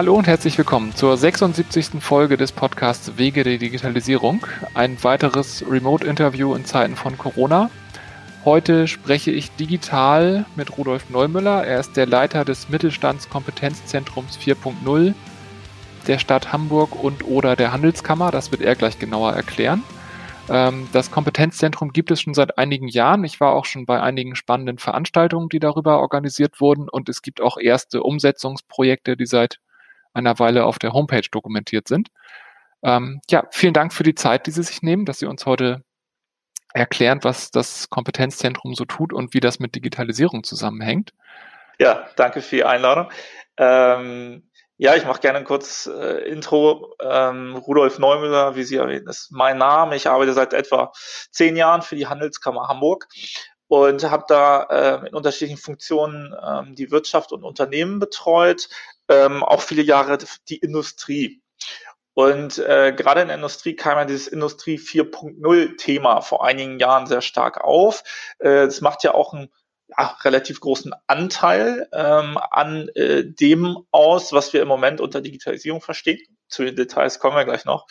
Hallo und herzlich willkommen zur 76. Folge des Podcasts Wege der Digitalisierung. Ein weiteres Remote-Interview in Zeiten von Corona. Heute spreche ich digital mit Rudolf Neumüller. Er ist der Leiter des Mittelstandskompetenzzentrums 4.0 der Stadt Hamburg und oder der Handelskammer. Das wird er gleich genauer erklären. Ähm, das Kompetenzzentrum gibt es schon seit einigen Jahren. Ich war auch schon bei einigen spannenden Veranstaltungen, die darüber organisiert wurden. Und es gibt auch erste Umsetzungsprojekte, die seit einer Weile auf der Homepage dokumentiert sind. Ähm, ja, vielen Dank für die Zeit, die Sie sich nehmen, dass Sie uns heute erklären, was das Kompetenzzentrum so tut und wie das mit Digitalisierung zusammenhängt. Ja, danke für die Einladung. Ähm, ja, ich mache gerne ein kurzes äh, Intro. Ähm, Rudolf Neumüller, wie Sie erwähnen, ist mein Name. Ich arbeite seit etwa zehn Jahren für die Handelskammer Hamburg und habe da äh, in unterschiedlichen Funktionen ähm, die Wirtschaft und Unternehmen betreut, ähm, auch viele Jahre die Industrie. Und äh, gerade in der Industrie kam ja dieses Industrie 4.0 Thema vor einigen Jahren sehr stark auf. Äh, das macht ja auch einen ja, relativ großen Anteil ähm, an äh, dem aus, was wir im Moment unter Digitalisierung verstehen. Zu den Details kommen wir gleich noch.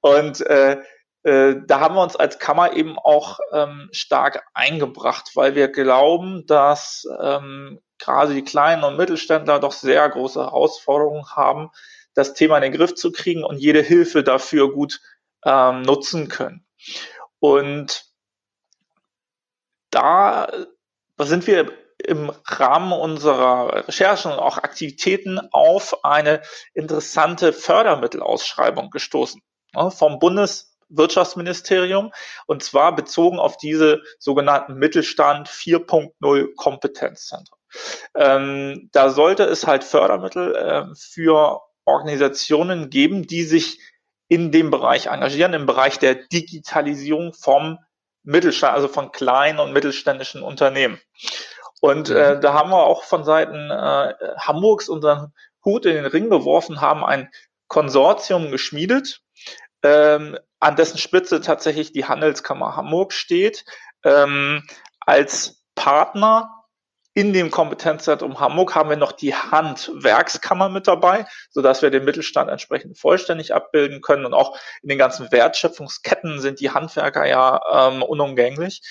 Und äh, äh, da haben wir uns als Kammer eben auch ähm, stark eingebracht, weil wir glauben, dass ähm, gerade die kleinen und Mittelständler doch sehr große Herausforderungen haben, das Thema in den Griff zu kriegen und jede Hilfe dafür gut ähm, nutzen können. Und da sind wir im Rahmen unserer Recherchen und auch Aktivitäten auf eine interessante Fördermittelausschreibung gestoßen vom Bundeswirtschaftsministerium und zwar bezogen auf diese sogenannten Mittelstand 4.0 Kompetenzzentren. Ähm, da sollte es halt Fördermittel äh, für Organisationen geben, die sich in dem Bereich engagieren, im Bereich der Digitalisierung vom Mittelstand, also von kleinen und mittelständischen Unternehmen. Und äh, mhm. da haben wir auch von Seiten äh, Hamburgs unseren Hut in den Ring geworfen, haben ein Konsortium geschmiedet, ähm, an dessen Spitze tatsächlich die Handelskammer Hamburg steht, ähm, als Partner in dem Kompetenzzentrum Hamburg haben wir noch die Handwerkskammer mit dabei, so dass wir den Mittelstand entsprechend vollständig abbilden können. Und auch in den ganzen Wertschöpfungsketten sind die Handwerker ja ähm, unumgänglich.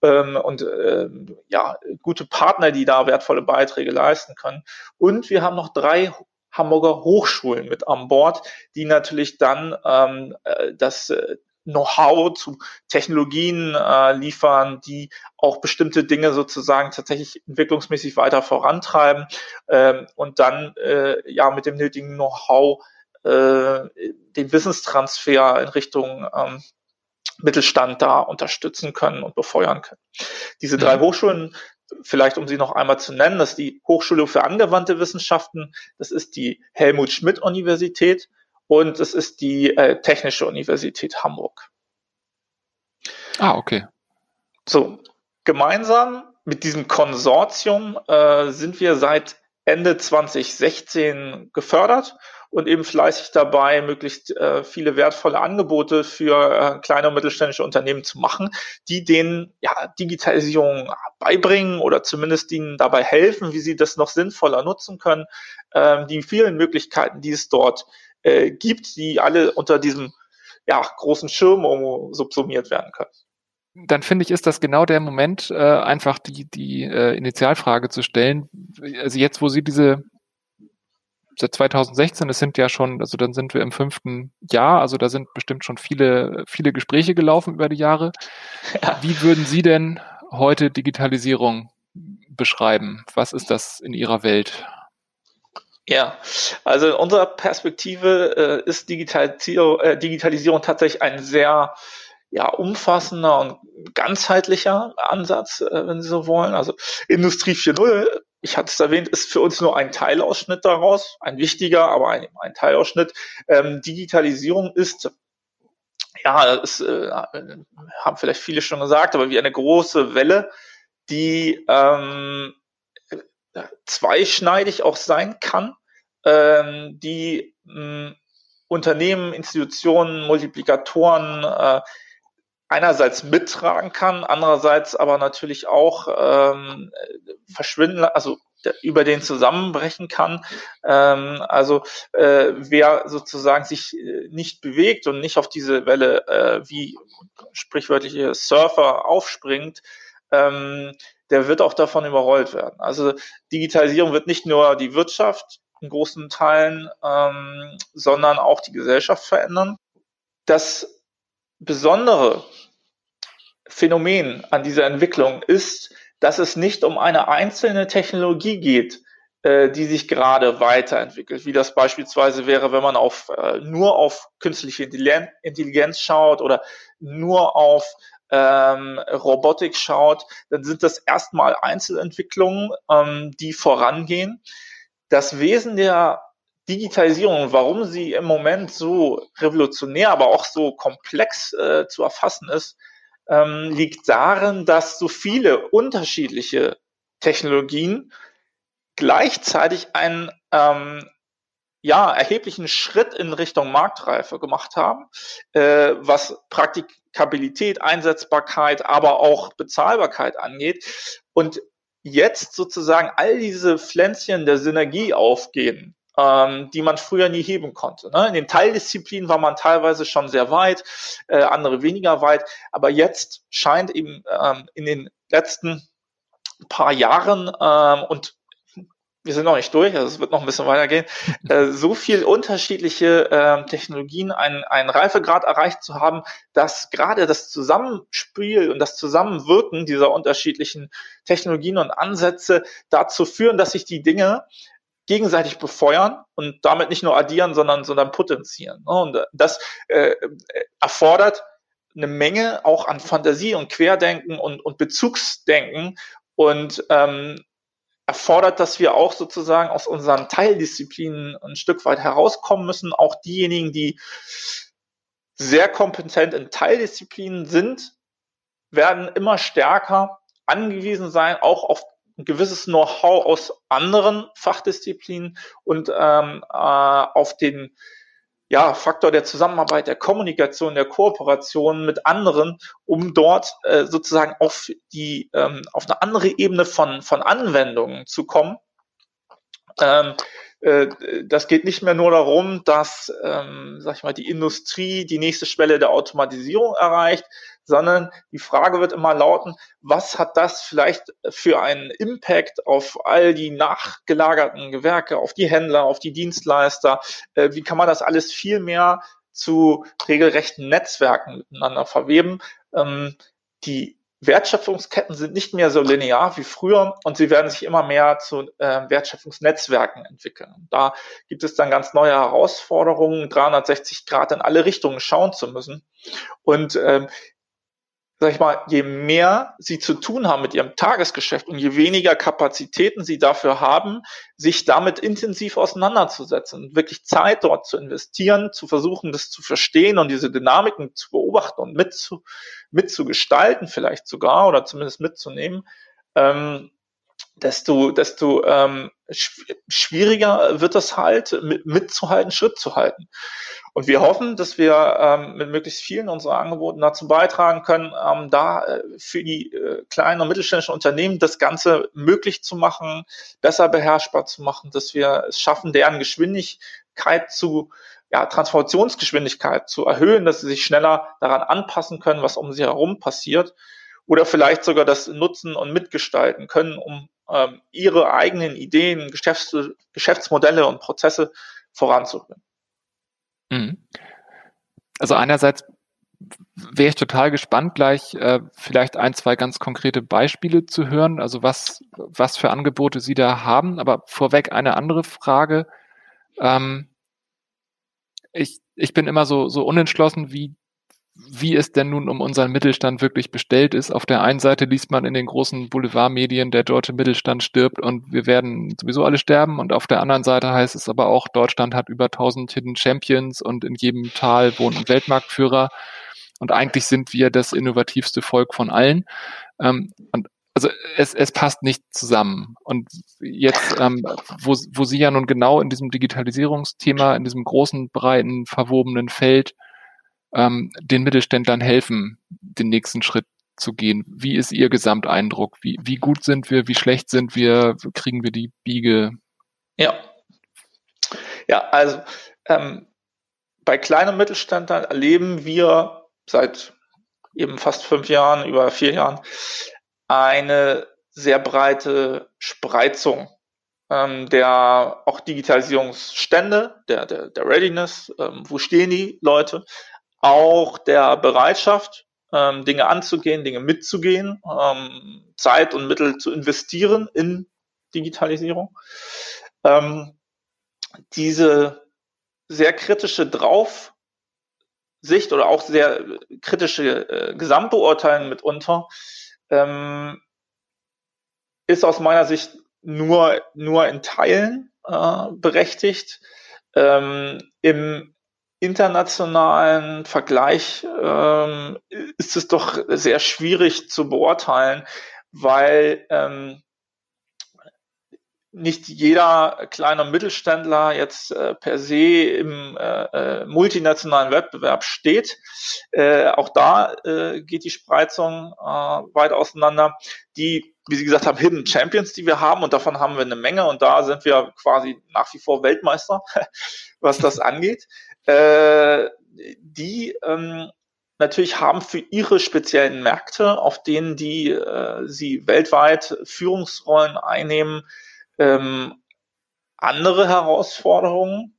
Ähm, und äh, ja, gute Partner, die da wertvolle Beiträge leisten können. Und wir haben noch drei Hamburger Hochschulen mit an Bord, die natürlich dann ähm, äh, das äh, Know-how zu Technologien äh, liefern, die auch bestimmte Dinge sozusagen tatsächlich entwicklungsmäßig weiter vorantreiben ähm, und dann äh, ja mit dem nötigen Know-how äh, den Wissenstransfer in Richtung ähm, Mittelstand da unterstützen können und befeuern können. Diese drei mhm. Hochschulen, vielleicht um sie noch einmal zu nennen, das ist die Hochschule für angewandte Wissenschaften, das ist die Helmut Schmidt Universität und es ist die äh, Technische Universität Hamburg. Ah, okay. So, gemeinsam mit diesem Konsortium äh, sind wir seit Ende 2016 gefördert und eben fleißig dabei, möglichst äh, viele wertvolle Angebote für äh, kleine und mittelständische Unternehmen zu machen, die denen ja, Digitalisierung beibringen oder zumindest ihnen dabei helfen, wie sie das noch sinnvoller nutzen können. Ähm, die vielen Möglichkeiten, die es dort äh, gibt, die alle unter diesem ja, großen Schirm subsumiert werden können. Dann finde ich, ist das genau der Moment, äh, einfach die, die äh, Initialfrage zu stellen. Also jetzt, wo Sie diese seit 2016, das sind ja schon, also dann sind wir im fünften Jahr, also da sind bestimmt schon viele, viele Gespräche gelaufen über die Jahre. Ja. Wie würden Sie denn heute Digitalisierung beschreiben? Was ist das in Ihrer Welt? Ja, also in unserer Perspektive äh, ist Digitalisierung, äh, Digitalisierung tatsächlich ein sehr ja, umfassender und ganzheitlicher Ansatz, äh, wenn Sie so wollen. Also Industrie 4.0, ich hatte es erwähnt, ist für uns nur ein Teilausschnitt daraus, ein wichtiger, aber ein, ein Teilausschnitt. Ähm, Digitalisierung ist ja, das äh, haben vielleicht viele schon gesagt, aber wie eine große Welle, die ähm, zweischneidig auch sein kann, ähm, die mh, Unternehmen, Institutionen, Multiplikatoren äh, einerseits mittragen kann, andererseits aber natürlich auch ähm, verschwinden, also über den zusammenbrechen kann. Ähm, also äh, wer sozusagen sich äh, nicht bewegt und nicht auf diese Welle äh, wie sprichwörtliche Surfer aufspringt, ähm, der wird auch davon überrollt werden. Also Digitalisierung wird nicht nur die Wirtschaft in großen Teilen, ähm, sondern auch die Gesellschaft verändern. Das besondere Phänomen an dieser Entwicklung ist, dass es nicht um eine einzelne Technologie geht, äh, die sich gerade weiterentwickelt, wie das beispielsweise wäre, wenn man auf, äh, nur auf künstliche Intelligenz schaut oder nur auf ähm, Robotik schaut, dann sind das erstmal Einzelentwicklungen, ähm, die vorangehen. Das Wesen der Digitalisierung warum sie im Moment so revolutionär, aber auch so komplex äh, zu erfassen ist, ähm, liegt darin, dass so viele unterschiedliche Technologien gleichzeitig einen ähm, ja, erheblichen Schritt in Richtung Marktreife gemacht haben, äh, was Praktikabilität, Einsetzbarkeit, aber auch Bezahlbarkeit angeht. Und jetzt sozusagen all diese Pflänzchen der Synergie aufgehen, ähm, die man früher nie heben konnte. Ne? In den Teildisziplinen war man teilweise schon sehr weit, äh, andere weniger weit, aber jetzt scheint eben ähm, in den letzten paar Jahren ähm, und wir sind noch nicht durch, also es wird noch ein bisschen weitergehen, äh, so viel unterschiedliche äh, Technologien einen, einen Reifegrad erreicht zu haben, dass gerade das Zusammenspiel und das Zusammenwirken dieser unterschiedlichen Technologien und Ansätze dazu führen, dass sich die Dinge gegenseitig befeuern und damit nicht nur addieren, sondern, sondern potenzieren. Ne? Und das äh, erfordert eine Menge auch an Fantasie und Querdenken und, und Bezugsdenken und ähm, erfordert, dass wir auch sozusagen aus unseren Teildisziplinen ein Stück weit herauskommen müssen. Auch diejenigen, die sehr kompetent in Teildisziplinen sind, werden immer stärker angewiesen sein, auch auf ein gewisses Know-how aus anderen Fachdisziplinen und ähm, äh, auf den ja, Faktor der Zusammenarbeit, der Kommunikation, der Kooperation mit anderen, um dort äh, sozusagen auf die ähm, auf eine andere Ebene von von Anwendungen zu kommen. Ähm, äh, das geht nicht mehr nur darum, dass, ähm, sag ich mal, die Industrie die nächste Schwelle der Automatisierung erreicht, sondern die Frage wird immer lauten, was hat das vielleicht für einen Impact auf all die nachgelagerten Gewerke, auf die Händler, auf die Dienstleister? Äh, wie kann man das alles viel mehr zu regelrechten Netzwerken miteinander verweben? Ähm, die Wertschöpfungsketten sind nicht mehr so linear wie früher und sie werden sich immer mehr zu äh, Wertschöpfungsnetzwerken entwickeln. Da gibt es dann ganz neue Herausforderungen, 360 Grad in alle Richtungen schauen zu müssen. Und ähm, sag ich mal, je mehr sie zu tun haben mit ihrem Tagesgeschäft und je weniger Kapazitäten sie dafür haben, sich damit intensiv auseinanderzusetzen, wirklich Zeit dort zu investieren, zu versuchen, das zu verstehen und diese Dynamiken zu beobachten und mitzu, mitzugestalten vielleicht sogar oder zumindest mitzunehmen, ähm, desto, desto ähm, schwieriger wird es halt, mit, mitzuhalten, Schritt zu halten. Und wir hoffen, dass wir ähm, mit möglichst vielen unserer Angeboten dazu beitragen können, ähm, da äh, für die äh, kleinen und mittelständischen Unternehmen das Ganze möglich zu machen, besser beherrschbar zu machen, dass wir es schaffen, deren Geschwindigkeit zu ja, Transformationsgeschwindigkeit zu erhöhen, dass sie sich schneller daran anpassen können, was um sie herum passiert oder vielleicht sogar das nutzen und mitgestalten können, um ähm, ihre eigenen Ideen, Geschäfts Geschäftsmodelle und Prozesse voranzubringen. Mhm. Also einerseits wäre ich total gespannt, gleich äh, vielleicht ein, zwei ganz konkrete Beispiele zu hören, also was, was für Angebote Sie da haben. Aber vorweg eine andere Frage. Ähm, ich, ich bin immer so, so unentschlossen, wie wie es denn nun um unseren Mittelstand wirklich bestellt ist. Auf der einen Seite liest man in den großen Boulevardmedien, der deutsche Mittelstand stirbt und wir werden sowieso alle sterben. Und auf der anderen Seite heißt es aber auch, Deutschland hat über 1000 Hidden Champions und in jedem Tal wohnt ein Weltmarktführer. Und eigentlich sind wir das innovativste Volk von allen. Ähm, also es, es passt nicht zusammen. Und jetzt, ähm, wo, wo Sie ja nun genau in diesem Digitalisierungsthema, in diesem großen, breiten, verwobenen Feld ähm, den Mittelständlern helfen, den nächsten Schritt zu gehen. Wie ist Ihr Gesamteindruck? Wie, wie gut sind wir? Wie schlecht sind wir? Kriegen wir die Biege? Ja. Ja, also ähm, bei kleinen Mittelständlern erleben wir seit eben fast fünf Jahren, über vier Jahren, eine sehr breite Spreizung ähm, der auch Digitalisierungsstände, der, der, der Readiness, ähm, wo stehen die Leute, auch der Bereitschaft, ähm, Dinge anzugehen, Dinge mitzugehen, ähm, Zeit und Mittel zu investieren in Digitalisierung. Ähm, diese sehr kritische Draufsicht oder auch sehr kritische äh, Gesamtbeurteilung mitunter ähm, ist aus meiner Sicht nur, nur in Teilen äh, berechtigt. Ähm, Im internationalen Vergleich ähm, ist es doch sehr schwierig zu beurteilen, weil ähm, nicht jeder kleine Mittelständler jetzt äh, per se im äh, äh, multinationalen Wettbewerb steht. Äh, auch da äh, geht die Spreizung weit auseinander. Die, wie Sie gesagt haben, Hidden Champions, die wir haben, und davon haben wir eine Menge, und da sind wir quasi nach wie vor Weltmeister, was das angeht. Äh, die ähm, natürlich haben für ihre speziellen Märkte, auf denen die äh, sie weltweit Führungsrollen einnehmen, ähm, andere Herausforderungen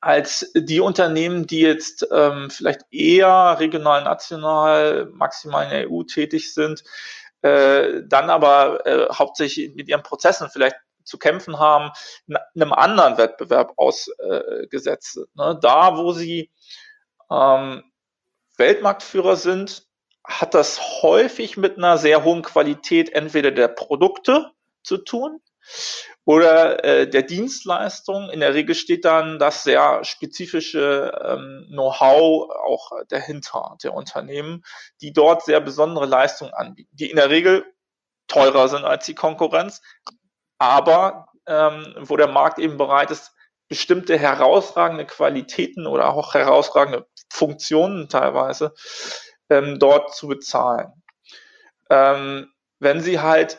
als die Unternehmen, die jetzt ähm, vielleicht eher regional, national, maximal in der EU tätig sind, äh, dann aber äh, hauptsächlich mit ihren Prozessen vielleicht zu kämpfen haben, einem anderen Wettbewerb ausgesetzt sind. Ne? Da, wo sie ähm, Weltmarktführer sind, hat das häufig mit einer sehr hohen Qualität entweder der Produkte zu tun oder äh, der Dienstleistung. In der Regel steht dann das sehr spezifische ähm, Know-how auch dahinter der Unternehmen, die dort sehr besondere Leistungen anbieten, die in der Regel teurer sind als die Konkurrenz, aber ähm, wo der Markt eben bereit ist, bestimmte herausragende Qualitäten oder auch herausragende Funktionen teilweise ähm, dort zu bezahlen. Ähm, wenn Sie halt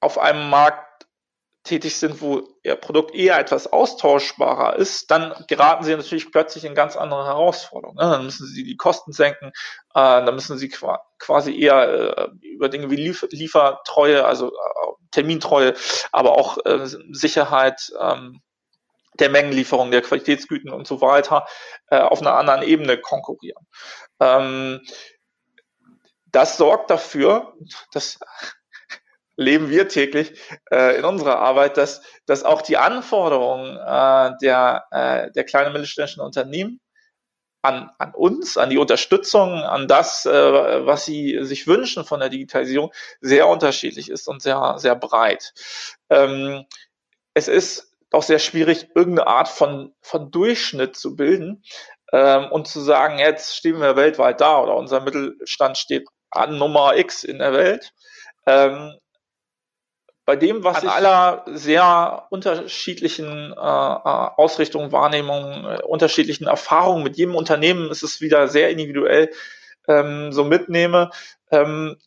auf einem Markt tätig sind, wo ihr Produkt eher etwas austauschbarer ist, dann geraten sie natürlich plötzlich in ganz andere Herausforderungen. Ne? Dann müssen sie die Kosten senken, äh, dann müssen sie quasi eher äh, über Dinge wie Liefer Liefertreue, also äh, Termintreue, aber auch Sicherheit ähm, der Mengenlieferung, der Qualitätsgüten und so weiter auf einer anderen Ebene konkurrieren. Ähm, das sorgt dafür, dass leben wir täglich äh, in unserer Arbeit, dass, dass auch die Anforderungen äh, der, äh, der kleinen mittelständischen Unternehmen an, an uns, an die Unterstützung, an das, äh, was sie sich wünschen von der Digitalisierung, sehr unterschiedlich ist und sehr, sehr breit. Ähm, es ist auch sehr schwierig, irgendeine Art von, von Durchschnitt zu bilden ähm, und zu sagen, jetzt stehen wir weltweit da oder unser Mittelstand steht an Nummer X in der Welt. Ähm, bei dem, was in aller sehr unterschiedlichen äh, äh, Ausrichtungen, Wahrnehmungen, äh, unterschiedlichen Erfahrungen mit jedem Unternehmen ist es wieder sehr individuell ähm, so mitnehme, ähm,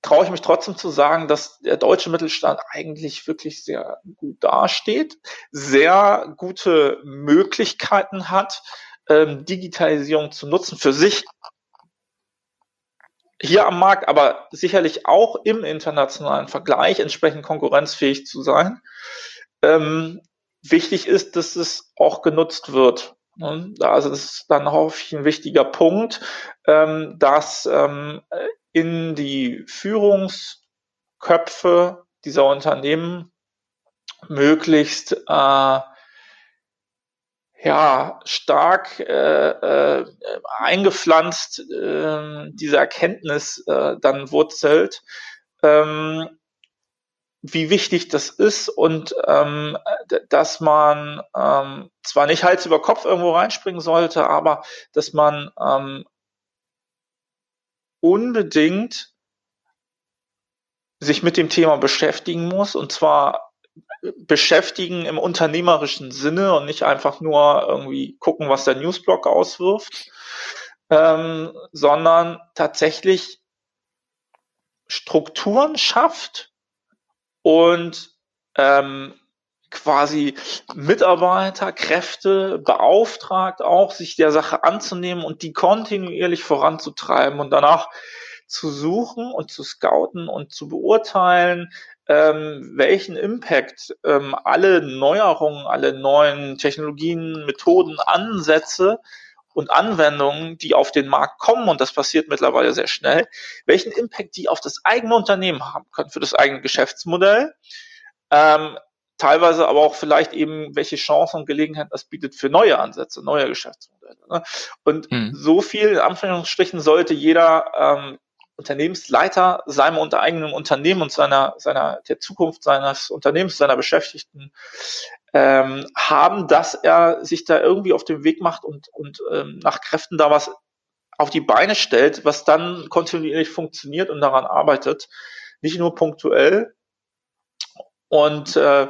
traue ich mich trotzdem zu sagen, dass der deutsche Mittelstand eigentlich wirklich sehr gut dasteht, sehr gute Möglichkeiten hat, ähm, Digitalisierung zu nutzen, für sich hier am Markt, aber sicherlich auch im internationalen Vergleich entsprechend konkurrenzfähig zu sein. Ähm, wichtig ist, dass es auch genutzt wird. Also das ist dann häufig ein wichtiger Punkt, ähm, dass ähm, in die Führungsköpfe dieser Unternehmen möglichst äh, ja stark äh, äh, eingepflanzt äh, diese Erkenntnis äh, dann wurzelt, ähm, wie wichtig das ist und ähm, dass man ähm, zwar nicht Hals über Kopf irgendwo reinspringen sollte, aber dass man ähm, unbedingt sich mit dem Thema beschäftigen muss. Und zwar beschäftigen im unternehmerischen Sinne und nicht einfach nur irgendwie gucken, was der Newsblog auswirft. ähm, sondern tatsächlich Strukturen schafft und ähm, quasi Mitarbeiter, Kräfte beauftragt, auch sich der Sache anzunehmen und die kontinuierlich voranzutreiben und danach zu suchen und zu scouten und zu beurteilen, ähm, welchen Impact ähm, alle Neuerungen, alle neuen Technologien, Methoden, Ansätze und Anwendungen, die auf den Markt kommen, und das passiert mittlerweile sehr schnell, welchen Impact die auf das eigene Unternehmen haben können, für das eigene Geschäftsmodell, ähm, teilweise aber auch vielleicht eben, welche Chancen und Gelegenheiten das bietet für neue Ansätze, neue Geschäftsmodelle. Ne? Und hm. so viel, in Anführungsstrichen, sollte jeder ähm, Unternehmensleiter seinem unter eigenen Unternehmen und seiner, seiner, der Zukunft seines Unternehmens, seiner Beschäftigten ähm, haben, dass er sich da irgendwie auf den Weg macht und, und ähm, nach Kräften da was auf die Beine stellt, was dann kontinuierlich funktioniert und daran arbeitet, nicht nur punktuell. Und äh,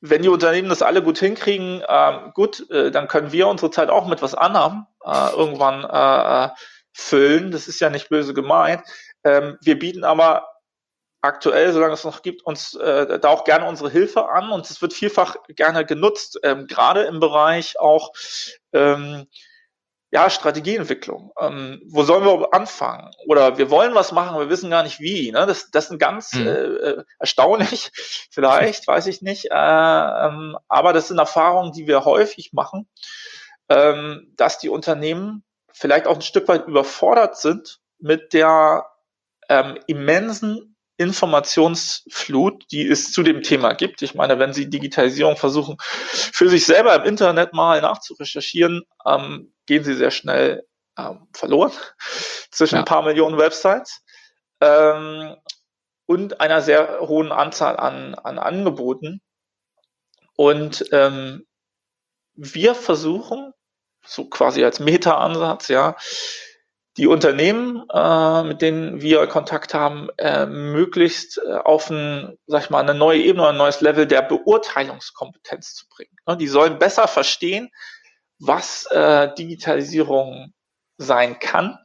wenn die Unternehmen das alle gut hinkriegen, äh, gut, äh, dann können wir unsere Zeit auch mit was anderem äh, irgendwann äh, füllen. Das ist ja nicht böse gemeint. Ähm, wir bieten aber aktuell, solange es noch gibt, uns äh, da auch gerne unsere Hilfe an und es wird vielfach gerne genutzt, ähm, gerade im Bereich auch ähm, ja, Strategieentwicklung. Ähm, wo sollen wir anfangen? Oder wir wollen was machen, wir wissen gar nicht wie. Ne? Das, das sind ganz mhm. äh, erstaunlich, vielleicht, weiß ich nicht. Äh, ähm, aber das sind Erfahrungen, die wir häufig machen, ähm, dass die Unternehmen vielleicht auch ein Stück weit überfordert sind mit der ähm, immensen Informationsflut, die es zu dem Thema gibt. Ich meine, wenn Sie Digitalisierung versuchen, für sich selber im Internet mal nachzurecherchieren, ähm, gehen Sie sehr schnell ähm, verloren zwischen ja. ein paar Millionen Websites ähm, und einer sehr hohen Anzahl an, an Angeboten. Und ähm, wir versuchen so quasi als Meta-Ansatz, ja, die Unternehmen, äh, mit denen wir Kontakt haben, äh, möglichst äh, auf ein, sag ich mal, eine neue Ebene, ein neues Level der Beurteilungskompetenz zu bringen. Ne, die sollen besser verstehen, was äh, Digitalisierung sein kann,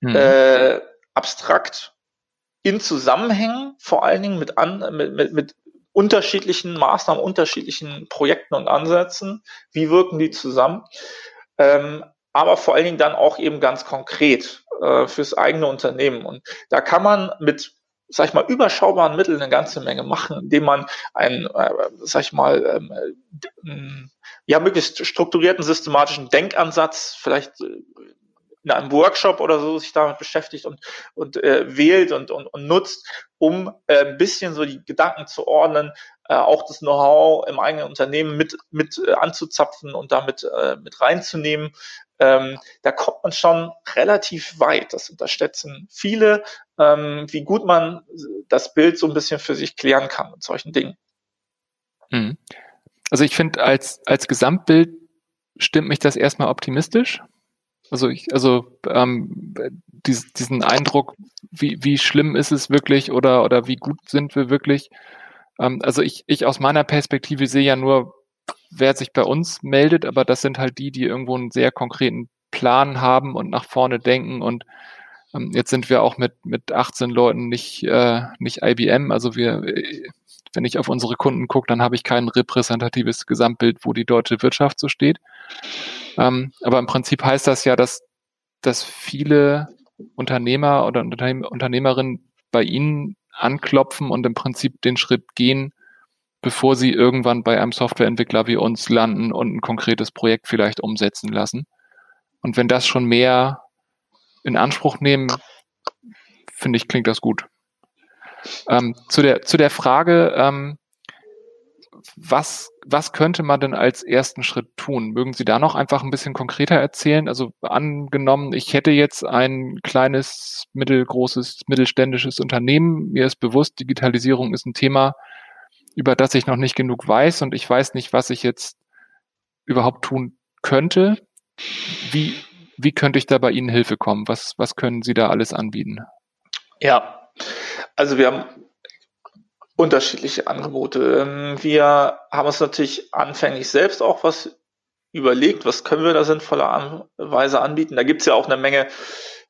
mhm. äh, abstrakt in Zusammenhängen, vor allen Dingen mit, an, mit, mit, mit unterschiedlichen Maßnahmen, unterschiedlichen Projekten und Ansätzen. Wie wirken die zusammen? Ähm, aber vor allen Dingen dann auch eben ganz konkret äh, fürs eigene Unternehmen. Und da kann man mit sag ich mal, überschaubaren Mitteln eine ganze Menge machen, indem man einen, äh, sag ich mal, ähm, äh, ja, möglichst strukturierten systematischen Denkansatz, vielleicht äh, in einem Workshop oder so sich damit beschäftigt und, und äh, wählt und, und, und nutzt, um äh, ein bisschen so die Gedanken zu ordnen, äh, auch das Know-how im eigenen Unternehmen mit, mit äh, anzuzapfen und damit äh, mit reinzunehmen. Ähm, da kommt man schon relativ weit. Das unterschätzen viele, ähm, wie gut man das Bild so ein bisschen für sich klären kann mit solchen Dingen. Mhm. Also ich finde, als, als Gesamtbild stimmt mich das erstmal optimistisch. Also ich, also ähm, dies, diesen Eindruck, wie, wie schlimm ist es wirklich oder, oder wie gut sind wir wirklich. Ähm, also ich, ich aus meiner Perspektive sehe ja nur, wer sich bei uns meldet, aber das sind halt die, die irgendwo einen sehr konkreten Plan haben und nach vorne denken und ähm, jetzt sind wir auch mit, mit 18 Leuten nicht, äh, nicht IBM. Also wir, wenn ich auf unsere Kunden gucke, dann habe ich kein repräsentatives Gesamtbild, wo die deutsche Wirtschaft so steht. Ähm, aber im Prinzip heißt das ja, dass, dass viele Unternehmer oder Unternehm Unternehmerinnen bei Ihnen anklopfen und im Prinzip den Schritt gehen, bevor sie irgendwann bei einem Softwareentwickler wie uns landen und ein konkretes Projekt vielleicht umsetzen lassen. Und wenn das schon mehr in Anspruch nehmen, finde ich, klingt das gut. Ähm, zu, der, zu der Frage, ähm, was, was könnte man denn als ersten Schritt tun? Mögen Sie da noch einfach ein bisschen konkreter erzählen? Also angenommen, ich hätte jetzt ein kleines, mittelgroßes, mittelständisches Unternehmen. Mir ist bewusst, Digitalisierung ist ein Thema, über das ich noch nicht genug weiß und ich weiß nicht, was ich jetzt überhaupt tun könnte. Wie, wie könnte ich da bei Ihnen Hilfe kommen? Was, was können Sie da alles anbieten? Ja, also wir haben unterschiedliche Angebote. Ähm, wir haben uns natürlich anfänglich selbst auch was überlegt, was können wir da sinnvollerweise anbieten. Da gibt es ja auch eine Menge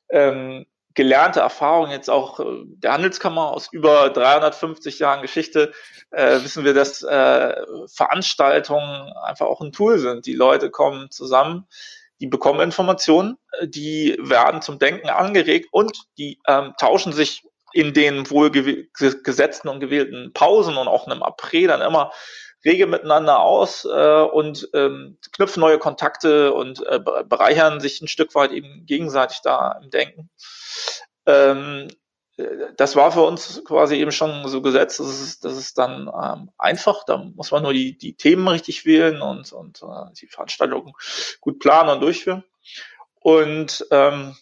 ähm, gelernte Erfahrung jetzt auch äh, der Handelskammer aus über 350 Jahren Geschichte äh, wissen wir, dass äh, Veranstaltungen einfach auch ein Tool sind. Die Leute kommen zusammen, die bekommen Informationen, äh, die werden zum Denken angeregt und die ähm, tauschen sich in den wohl gesetzten und gewählten Pausen und auch in einem Après dann immer rege miteinander aus äh, und ähm, knüpfen neue Kontakte und äh, bereichern sich ein Stück weit eben gegenseitig da im Denken. Ähm, das war für uns quasi eben schon so gesetzt. Das ist, das ist dann ähm, einfach. Da muss man nur die, die Themen richtig wählen und, und äh, die Veranstaltungen gut planen und durchführen. Und ähm,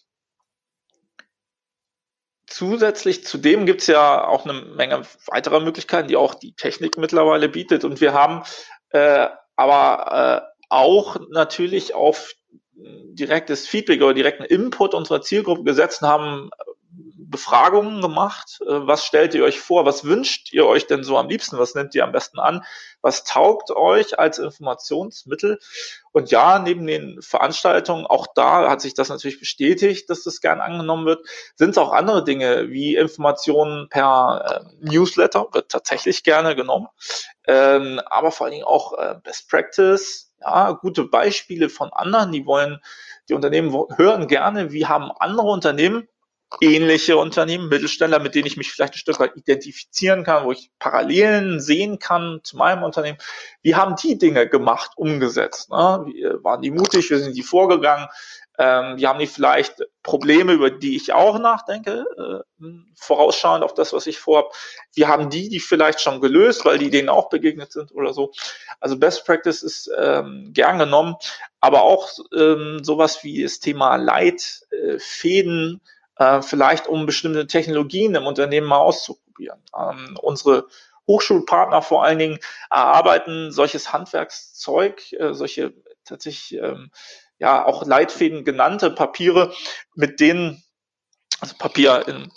zusätzlich zu dem gibt es ja auch eine Menge weiterer Möglichkeiten, die auch die Technik mittlerweile bietet. Und wir haben äh, aber äh, auch natürlich auf direktes Feedback oder direkten Input unserer Zielgruppe gesetzt und haben Befragungen gemacht. Äh, was stellt ihr euch vor? Was wünscht ihr euch denn so am liebsten? Was nehmt ihr am besten an? Was taugt euch als Informationsmittel? Und ja, neben den Veranstaltungen, auch da hat sich das natürlich bestätigt, dass das gern angenommen wird, sind es auch andere Dinge wie Informationen per äh, Newsletter, wird tatsächlich gerne genommen, ähm, aber vor allen Dingen auch äh, Best Practice, ja, gute Beispiele von anderen, die wollen, die Unternehmen hören gerne, wie haben andere Unternehmen ähnliche Unternehmen, Mittelständler, mit denen ich mich vielleicht ein Stück weit identifizieren kann, wo ich Parallelen sehen kann zu meinem Unternehmen. Wie haben die Dinge gemacht, umgesetzt? Ne? Wie, waren die mutig? Wie sind die vorgegangen? Ähm, wie haben die vielleicht Probleme, über die ich auch nachdenke, äh, vorausschauend auf das, was ich vorhabe? Wie haben die die vielleicht schon gelöst, weil die denen auch begegnet sind oder so? Also Best Practice ist ähm, gern genommen, aber auch ähm, sowas wie das Thema Leitfäden, äh, äh, vielleicht um bestimmte Technologien im Unternehmen mal auszuprobieren. Ähm, unsere Hochschulpartner vor allen Dingen erarbeiten solches Handwerkszeug, äh, solche tatsächlich ähm, ja auch Leitfäden genannte Papiere, mit denen also Papier in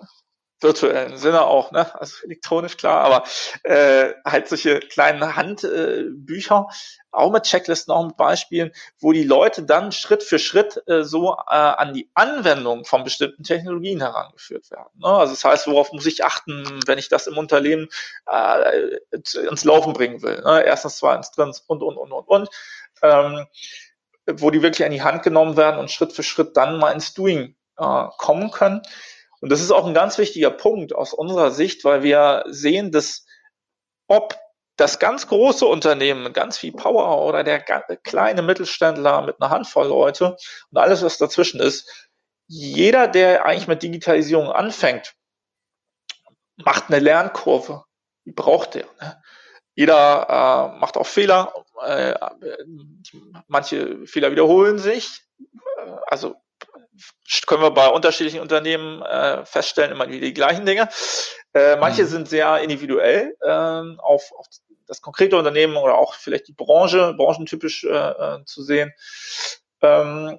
virtuellen Sinne auch, ne? also elektronisch klar, aber äh, halt solche kleinen Handbücher, äh, auch mit Checklisten, auch mit Beispielen, wo die Leute dann Schritt für Schritt äh, so äh, an die Anwendung von bestimmten Technologien herangeführt werden. Ne? Also das heißt, worauf muss ich achten, wenn ich das im Unternehmen äh, ins Laufen bringen will. Ne? Erstens, zweitens, drittens und, und, und, und, und. Ähm, wo die wirklich an die Hand genommen werden und Schritt für Schritt dann mal ins Doing äh, kommen können. Und das ist auch ein ganz wichtiger Punkt aus unserer Sicht, weil wir sehen, dass ob das ganz große Unternehmen, ganz viel Power oder der kleine Mittelständler mit einer Handvoll Leute und alles, was dazwischen ist, jeder, der eigentlich mit Digitalisierung anfängt, macht eine Lernkurve. Die braucht der. Ne? Jeder äh, macht auch Fehler. Äh, manche Fehler wiederholen sich. Äh, also können wir bei unterschiedlichen Unternehmen äh, feststellen, immer wieder die gleichen Dinge. Äh, manche mhm. sind sehr individuell äh, auf, auf das konkrete Unternehmen oder auch vielleicht die Branche, branchentypisch äh, äh, zu sehen. Ähm,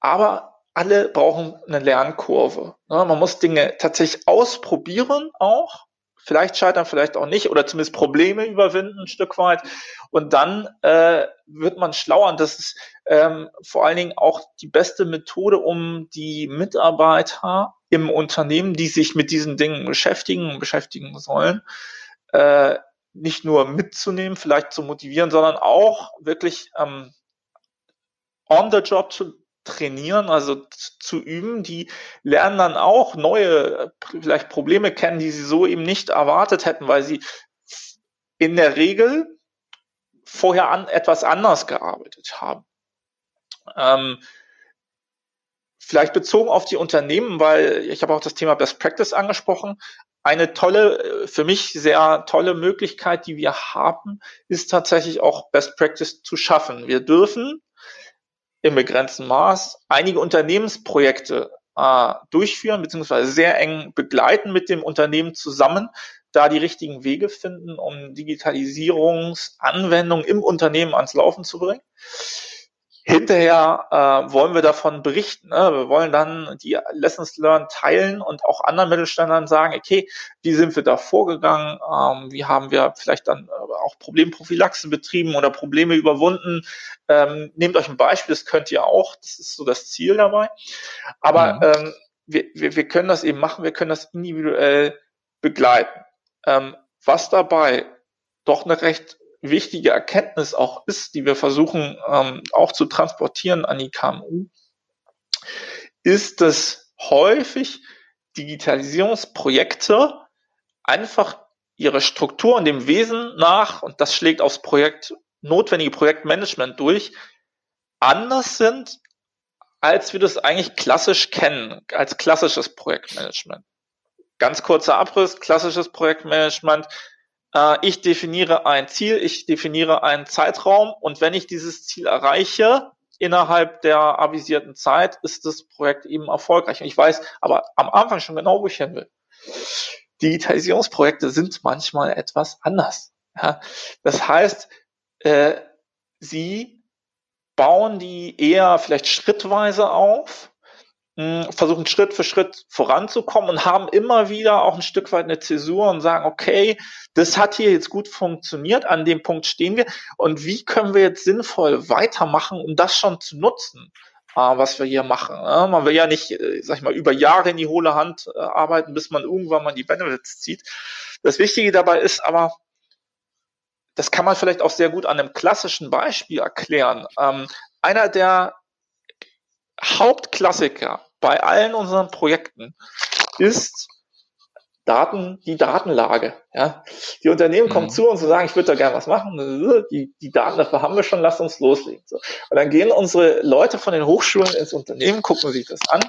aber alle brauchen eine Lernkurve. Ne? Man muss Dinge tatsächlich ausprobieren auch vielleicht scheitern, vielleicht auch nicht, oder zumindest Probleme überwinden ein Stück weit. Und dann äh, wird man schlauer. Und das ist ähm, vor allen Dingen auch die beste Methode, um die Mitarbeiter im Unternehmen, die sich mit diesen Dingen beschäftigen, beschäftigen sollen, äh, nicht nur mitzunehmen, vielleicht zu motivieren, sondern auch wirklich ähm, on the job zu trainieren, also zu üben. Die lernen dann auch neue, vielleicht Probleme kennen, die sie so eben nicht erwartet hätten, weil sie in der Regel vorher an etwas anders gearbeitet haben. Ähm, vielleicht bezogen auf die Unternehmen, weil ich habe auch das Thema Best Practice angesprochen. Eine tolle, für mich sehr tolle Möglichkeit, die wir haben, ist tatsächlich auch Best Practice zu schaffen. Wir dürfen im begrenzten Maß einige Unternehmensprojekte äh, durchführen, beziehungsweise sehr eng begleiten mit dem Unternehmen zusammen, da die richtigen Wege finden, um Digitalisierungsanwendungen im Unternehmen ans Laufen zu bringen. Hinterher äh, wollen wir davon berichten. Ne? Wir wollen dann die Lessons Learned teilen und auch anderen Mittelständlern sagen, okay, wie sind wir da vorgegangen? Ähm, wie haben wir vielleicht dann äh, auch Problemprophylaxe betrieben oder Probleme überwunden? Ähm, nehmt euch ein Beispiel, das könnt ihr auch. Das ist so das Ziel dabei. Aber mhm. ähm, wir, wir, wir können das eben machen. Wir können das individuell begleiten. Ähm, was dabei doch eine recht wichtige Erkenntnis auch ist, die wir versuchen ähm, auch zu transportieren an die KMU, ist, dass häufig Digitalisierungsprojekte einfach ihre Struktur und dem Wesen nach, und das schlägt aufs Projekt, notwendige Projektmanagement durch, anders sind, als wir das eigentlich klassisch kennen, als klassisches Projektmanagement. Ganz kurzer Abriss, klassisches Projektmanagement äh, ich definiere ein Ziel, ich definiere einen Zeitraum und wenn ich dieses Ziel erreiche, innerhalb der avisierten Zeit ist das Projekt eben erfolgreich. Und ich weiß aber am Anfang schon genau, wo ich hin will. Digitalisierungsprojekte sind manchmal etwas anders. Das heißt, äh, sie bauen die eher vielleicht schrittweise auf versuchen Schritt für Schritt voranzukommen und haben immer wieder auch ein Stück weit eine Zäsur und sagen, okay, das hat hier jetzt gut funktioniert, an dem Punkt stehen wir und wie können wir jetzt sinnvoll weitermachen, um das schon zu nutzen, äh, was wir hier machen. Man will ja nicht, äh, sag ich mal, über Jahre in die hohle Hand äh, arbeiten, bis man irgendwann mal die Benefits zieht. Das Wichtige dabei ist aber, das kann man vielleicht auch sehr gut an einem klassischen Beispiel erklären. Ähm, einer der Hauptklassiker bei allen unseren Projekten ist Daten, die Datenlage. Ja. Die Unternehmen mhm. kommen zu uns und sagen, ich würde da gerne was machen. Die, die Daten dafür haben wir schon, lasst uns loslegen. So. Und dann gehen unsere Leute von den Hochschulen ins Unternehmen, gucken sich das an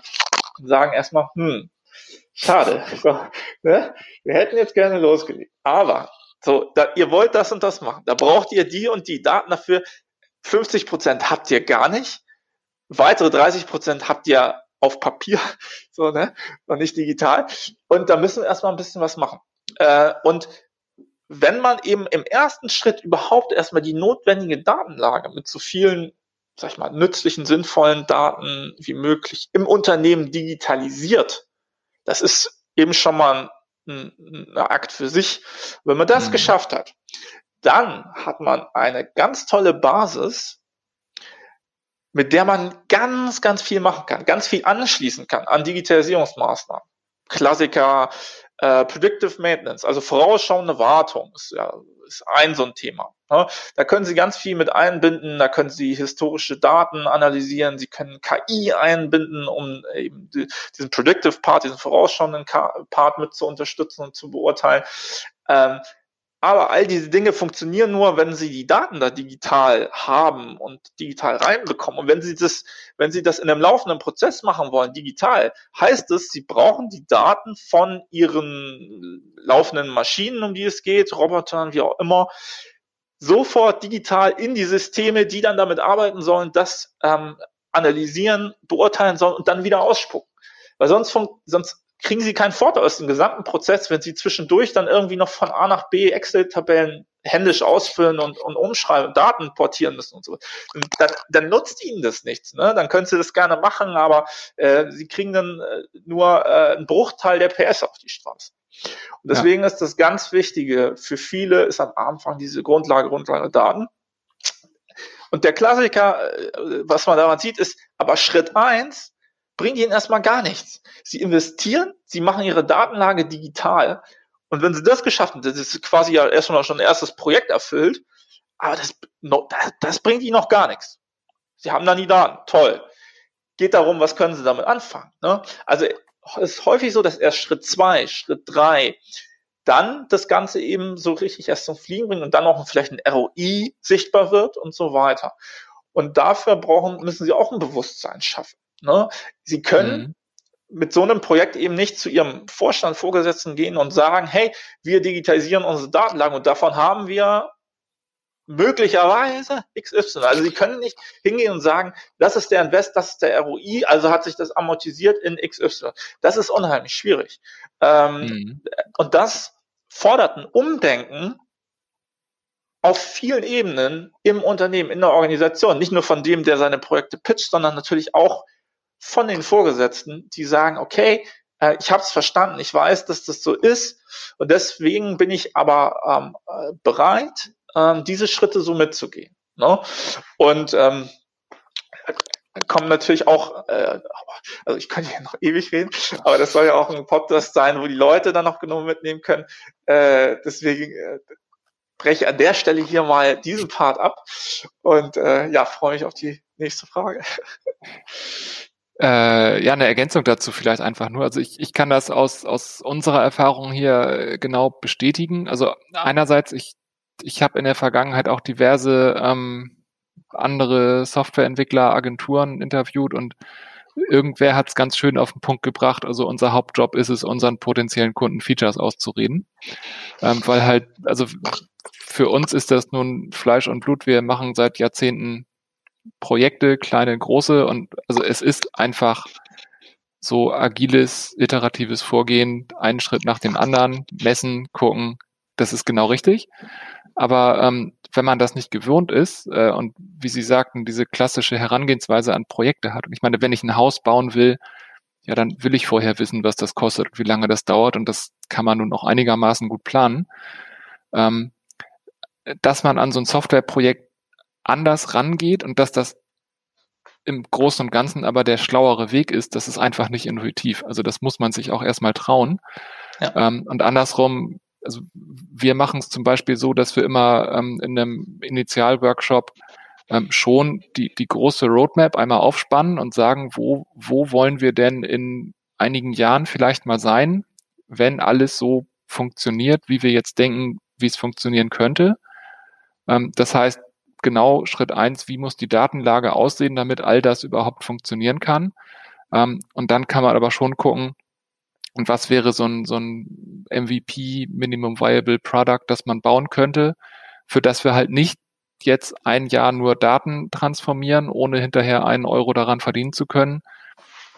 und sagen erstmal, hm, schade. So, ne? Wir hätten jetzt gerne losgelegt. Aber so, da, ihr wollt das und das machen. Da braucht ihr die und die Daten dafür. 50 Prozent habt ihr gar nicht. Weitere 30 Prozent habt ihr auf Papier, so, ne, und nicht digital. Und da müssen wir erstmal ein bisschen was machen. Äh, und wenn man eben im ersten Schritt überhaupt erstmal die notwendige Datenlage mit so vielen, sag ich mal, nützlichen, sinnvollen Daten wie möglich im Unternehmen digitalisiert, das ist eben schon mal ein, ein Akt für sich. Wenn man das mhm. geschafft hat, dann hat man eine ganz tolle Basis, mit der man ganz, ganz viel machen kann, ganz viel anschließen kann an Digitalisierungsmaßnahmen. Klassiker, äh, Predictive Maintenance, also vorausschauende Wartung ist, ja, ist ein so ein Thema. Ne? Da können Sie ganz viel mit einbinden, da können Sie historische Daten analysieren, Sie können KI einbinden, um eben die, diesen Predictive Part, diesen vorausschauenden Part mit zu unterstützen und zu beurteilen. Ähm, aber all diese Dinge funktionieren nur, wenn Sie die Daten da digital haben und digital reinbekommen. Und wenn Sie das, wenn Sie das in einem laufenden Prozess machen wollen, digital, heißt es, Sie brauchen die Daten von Ihren laufenden Maschinen, um die es geht, Robotern, wie auch immer, sofort digital in die Systeme, die dann damit arbeiten sollen, das ähm, analysieren, beurteilen sollen und dann wieder ausspucken. Weil sonst, sonst kriegen sie keinen Vorteil aus dem gesamten Prozess, wenn sie zwischendurch dann irgendwie noch von A nach B Excel-Tabellen händisch ausfüllen und, und umschreiben, Daten portieren müssen und so. Und dann, dann nutzt ihnen das nichts. Ne? Dann können sie das gerne machen, aber äh, sie kriegen dann äh, nur äh, einen Bruchteil der PS auf die Straße. Und deswegen ja. ist das ganz Wichtige für viele, ist am Anfang diese Grundlage, Grundlage Daten. Und der Klassiker, äh, was man daran sieht, ist, aber Schritt eins bringt ihnen erstmal gar nichts. Sie investieren, sie machen ihre Datenlage digital. Und wenn sie das geschafft haben, das ist quasi ja erstmal schon ein erstes Projekt erfüllt, aber das, das bringt ihnen noch gar nichts. Sie haben dann die Daten, toll. Geht darum, was können sie damit anfangen. Ne? Also es ist häufig so, dass erst Schritt zwei, Schritt drei, dann das Ganze eben so richtig erst zum Fliegen bringt und dann auch vielleicht ein ROI sichtbar wird und so weiter. Und dafür brauchen, müssen sie auch ein Bewusstsein schaffen. Ne? Sie können mhm. mit so einem Projekt eben nicht zu ihrem Vorstand, Vorgesetzten gehen und sagen, hey, wir digitalisieren unsere Datenlagen und davon haben wir möglicherweise XY. Also Sie können nicht hingehen und sagen, das ist der Invest, das ist der ROI, also hat sich das amortisiert in XY. Das ist unheimlich schwierig. Ähm, mhm. Und das fordert ein Umdenken auf vielen Ebenen im Unternehmen, in der Organisation, nicht nur von dem, der seine Projekte pitcht, sondern natürlich auch von den Vorgesetzten, die sagen, okay, äh, ich habe es verstanden, ich weiß, dass das so ist und deswegen bin ich aber ähm, äh, bereit, ähm, diese Schritte so mitzugehen. Ne? Und ähm, kommen natürlich auch, äh, also ich könnte hier noch ewig reden, aber das soll ja auch ein Podcast sein, wo die Leute dann noch genommen mitnehmen können. Äh, deswegen äh, breche an der Stelle hier mal diesen Part ab und äh, ja, freue mich auf die nächste Frage. Äh, ja, eine Ergänzung dazu vielleicht einfach nur. Also ich, ich kann das aus, aus unserer Erfahrung hier genau bestätigen. Also einerseits, ich, ich habe in der Vergangenheit auch diverse ähm, andere Softwareentwickler, Agenturen interviewt und irgendwer hat es ganz schön auf den Punkt gebracht. Also unser Hauptjob ist es, unseren potenziellen Kunden Features auszureden. Ähm, weil halt, also für uns ist das nun Fleisch und Blut. Wir machen seit Jahrzehnten Projekte, kleine, große und also es ist einfach so agiles, iteratives Vorgehen, einen Schritt nach dem anderen, messen, gucken, das ist genau richtig. Aber ähm, wenn man das nicht gewohnt ist äh, und wie Sie sagten, diese klassische Herangehensweise an Projekte hat, und ich meine, wenn ich ein Haus bauen will, ja, dann will ich vorher wissen, was das kostet und wie lange das dauert und das kann man nun auch einigermaßen gut planen. Ähm, dass man an so ein Softwareprojekt anders rangeht und dass das im Großen und Ganzen aber der schlauere Weg ist, das ist einfach nicht intuitiv. Also das muss man sich auch erstmal trauen. Ja. Ähm, und andersrum, also wir machen es zum Beispiel so, dass wir immer ähm, in einem Initialworkshop ähm, schon die, die große Roadmap einmal aufspannen und sagen, wo, wo wollen wir denn in einigen Jahren vielleicht mal sein, wenn alles so funktioniert, wie wir jetzt denken, wie es funktionieren könnte. Ähm, das heißt, genau Schritt eins, wie muss die Datenlage aussehen, damit all das überhaupt funktionieren kann. Ähm, und dann kann man aber schon gucken, und was wäre so ein, so ein MVP, Minimum Viable Product, das man bauen könnte, für das wir halt nicht jetzt ein Jahr nur Daten transformieren, ohne hinterher einen Euro daran verdienen zu können,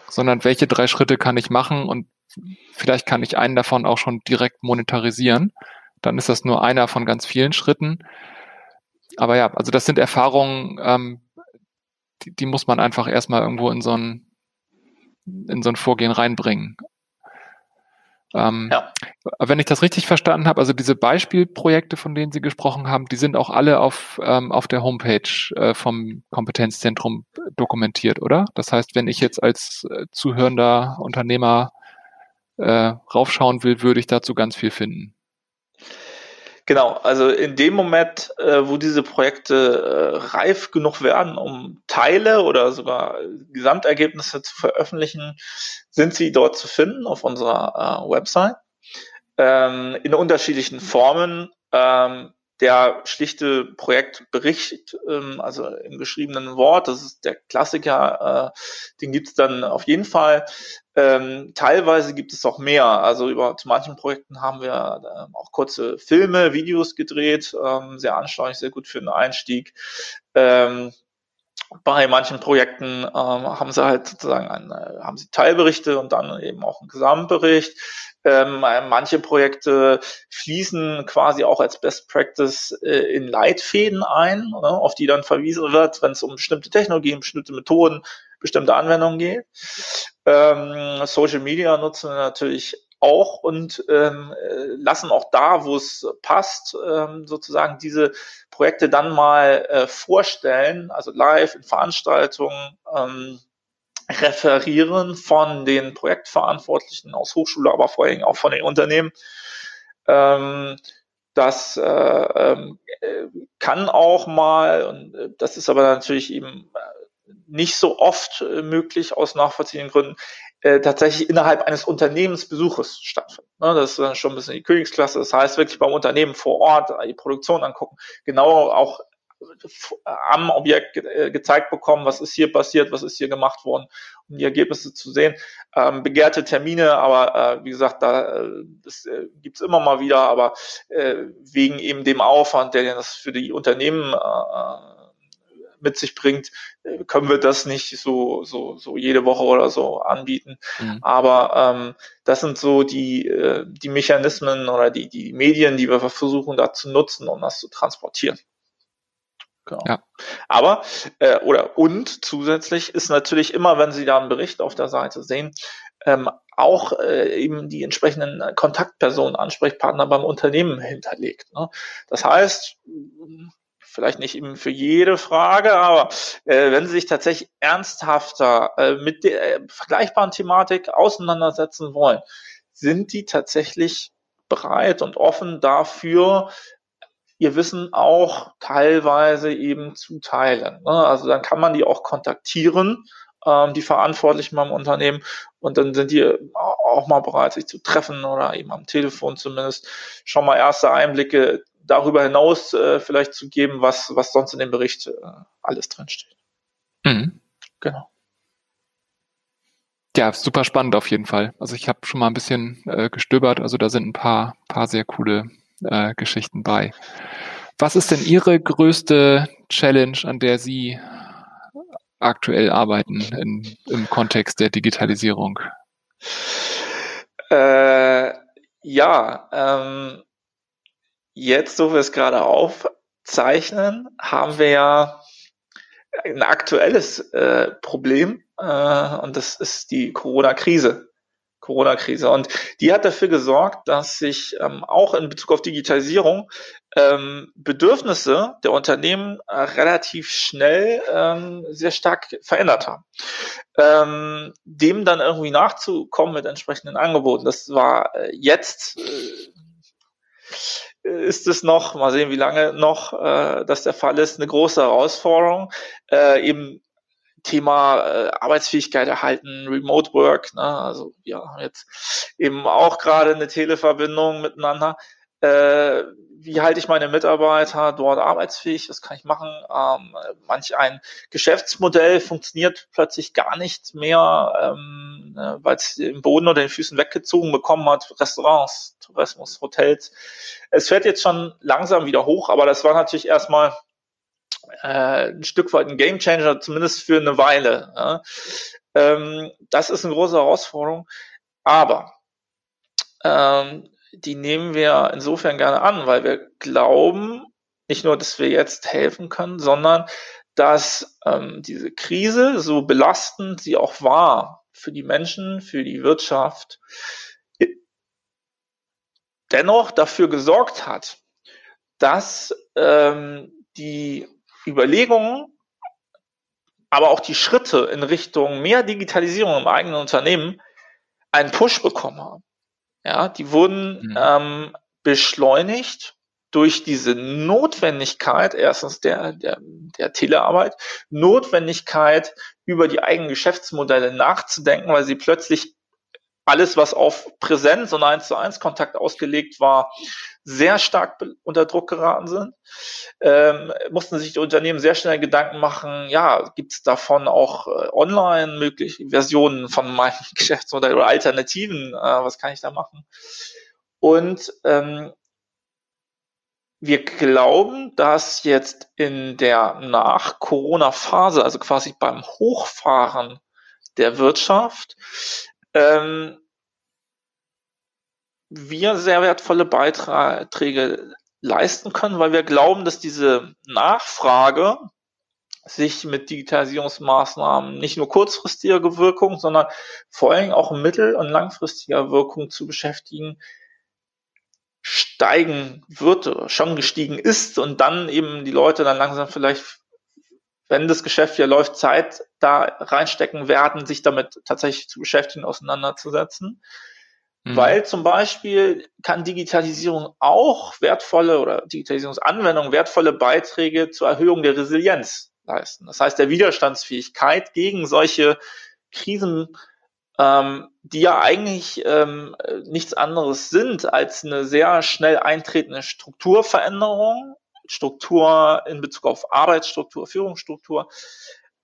sondern welche drei Schritte kann ich machen und vielleicht kann ich einen davon auch schon direkt monetarisieren. Dann ist das nur einer von ganz vielen Schritten aber ja, also das sind Erfahrungen, ähm, die, die muss man einfach erstmal irgendwo in so ein, in so ein Vorgehen reinbringen. Ähm, ja. Wenn ich das richtig verstanden habe, also diese Beispielprojekte, von denen Sie gesprochen haben, die sind auch alle auf, ähm, auf der Homepage äh, vom Kompetenzzentrum dokumentiert, oder? Das heißt, wenn ich jetzt als äh, zuhörender Unternehmer äh, raufschauen will, würde ich dazu ganz viel finden. Genau, also in dem Moment, äh, wo diese Projekte äh, reif genug werden, um Teile oder sogar Gesamtergebnisse zu veröffentlichen, sind sie dort zu finden auf unserer äh, Website ähm, in unterschiedlichen Formen. Ähm, der schlichte Projektbericht, ähm, also im geschriebenen Wort, das ist der Klassiker, äh, den gibt es dann auf jeden Fall. Ähm, teilweise gibt es auch mehr. Also über zu manchen Projekten haben wir ähm, auch kurze Filme, Videos gedreht, ähm, sehr anschaulich, sehr gut für den Einstieg. Ähm, bei manchen Projekten ähm, haben sie halt sozusagen eine, haben sie Teilberichte und dann eben auch einen Gesamtbericht. Ähm, manche Projekte fließen quasi auch als Best Practice äh, in Leitfäden ein, ne, auf die dann verwiesen wird, wenn es um bestimmte Technologien, bestimmte Methoden, bestimmte Anwendungen geht. Ähm, Social Media nutzen wir natürlich auch und ähm, lassen auch da, wo es passt, ähm, sozusagen diese Projekte dann mal äh, vorstellen, also live in Veranstaltungen. Ähm, referieren von den Projektverantwortlichen aus Hochschule, aber vor allem auch von den Unternehmen. Ähm, das äh, äh, kann auch mal, und äh, das ist aber natürlich eben äh, nicht so oft äh, möglich aus nachvollziehenden Gründen, äh, tatsächlich innerhalb eines Unternehmensbesuches stattfinden. Ne, das ist dann schon ein bisschen die Königsklasse. Das heißt, wirklich beim Unternehmen vor Ort die Produktion angucken, genau auch am Objekt äh, gezeigt bekommen, was ist hier passiert, was ist hier gemacht worden, um die Ergebnisse zu sehen. Ähm, begehrte Termine, aber äh, wie gesagt, da äh, das äh, immer mal wieder, aber äh, wegen eben dem Aufwand, der das für die Unternehmen äh, mit sich bringt, äh, können wir das nicht so, so, so jede Woche oder so anbieten. Mhm. Aber ähm, das sind so die, äh, die Mechanismen oder die, die Medien, die wir versuchen da zu nutzen, um das zu transportieren. Genau. Ja. Aber, äh, oder und zusätzlich ist natürlich immer, wenn Sie da einen Bericht auf der Seite sehen, ähm, auch äh, eben die entsprechenden Kontaktpersonen, Ansprechpartner beim Unternehmen hinterlegt. Ne? Das heißt, vielleicht nicht eben für jede Frage, aber äh, wenn Sie sich tatsächlich ernsthafter äh, mit der äh, vergleichbaren Thematik auseinandersetzen wollen, sind die tatsächlich bereit und offen dafür, ihr Wissen auch teilweise eben zu teilen. Ne? Also dann kann man die auch kontaktieren, ähm, die Verantwortlichen beim Unternehmen, und dann sind die auch mal bereit, sich zu treffen oder eben am Telefon zumindest schon mal erste Einblicke darüber hinaus äh, vielleicht zu geben, was, was sonst in dem Bericht äh, alles drinsteht. Mhm. Genau. Ja, super spannend auf jeden Fall. Also ich habe schon mal ein bisschen äh, gestöbert, also da sind ein paar, paar sehr coole äh, Geschichten bei. Was ist denn Ihre größte Challenge, an der Sie aktuell arbeiten in, im Kontext der Digitalisierung? Äh, ja, ähm, jetzt, so wir es gerade aufzeichnen, haben wir ja ein aktuelles äh, Problem äh, und das ist die Corona-Krise. Corona-Krise. Und die hat dafür gesorgt, dass sich ähm, auch in Bezug auf Digitalisierung ähm, Bedürfnisse der Unternehmen äh, relativ schnell ähm, sehr stark verändert haben. Ähm, dem dann irgendwie nachzukommen mit entsprechenden Angeboten, das war äh, jetzt äh, ist es noch, mal sehen, wie lange noch äh, das der Fall ist, eine große Herausforderung, äh, eben Thema äh, Arbeitsfähigkeit erhalten, Remote Work. Ne? Also wir haben jetzt eben auch gerade eine Televerbindung miteinander. Äh, wie halte ich meine Mitarbeiter dort arbeitsfähig? Was kann ich machen? Ähm, manch ein Geschäftsmodell funktioniert plötzlich gar nicht mehr, ähm, äh, weil es im Boden oder den Füßen weggezogen bekommen hat. Restaurants, Tourismus, Hotels. Es fährt jetzt schon langsam wieder hoch, aber das war natürlich erstmal äh, ein Stück weit ein Gamechanger, zumindest für eine Weile. Ja. Ähm, das ist eine große Herausforderung, aber ähm, die nehmen wir insofern gerne an, weil wir glauben, nicht nur, dass wir jetzt helfen können, sondern dass ähm, diese Krise, so belastend sie auch war für die Menschen, für die Wirtschaft, dennoch dafür gesorgt hat, dass ähm, die Überlegungen, aber auch die Schritte in Richtung mehr Digitalisierung im eigenen Unternehmen einen Push bekommen haben. Ja, die wurden mhm. ähm, beschleunigt durch diese Notwendigkeit, erstens der, der, der Telearbeit, Notwendigkeit, über die eigenen Geschäftsmodelle nachzudenken, weil sie plötzlich alles, was auf Präsenz und eins zu eins Kontakt ausgelegt war, sehr stark unter Druck geraten sind, ähm, mussten sich die Unternehmen sehr schnell Gedanken machen, ja, gibt es davon auch äh, online mögliche Versionen von meinem Geschäftsmodell oder Alternativen, äh, was kann ich da machen? Und ähm, wir glauben, dass jetzt in der Nach-Corona-Phase, also quasi beim Hochfahren der Wirtschaft, ähm, wir sehr wertvolle Beiträge leisten können, weil wir glauben, dass diese Nachfrage sich mit Digitalisierungsmaßnahmen nicht nur kurzfristiger Wirkung, sondern vor allem auch mittel- und langfristiger Wirkung zu beschäftigen, steigen wird, schon gestiegen ist und dann eben die Leute dann langsam vielleicht, wenn das Geschäft ja läuft, Zeit da reinstecken werden, sich damit tatsächlich zu beschäftigen, auseinanderzusetzen. Mhm. Weil zum Beispiel kann Digitalisierung auch wertvolle oder Digitalisierungsanwendungen wertvolle Beiträge zur Erhöhung der Resilienz leisten. Das heißt, der Widerstandsfähigkeit gegen solche Krisen, ähm, die ja eigentlich ähm, nichts anderes sind als eine sehr schnell eintretende Strukturveränderung, Struktur in Bezug auf Arbeitsstruktur, Führungsstruktur,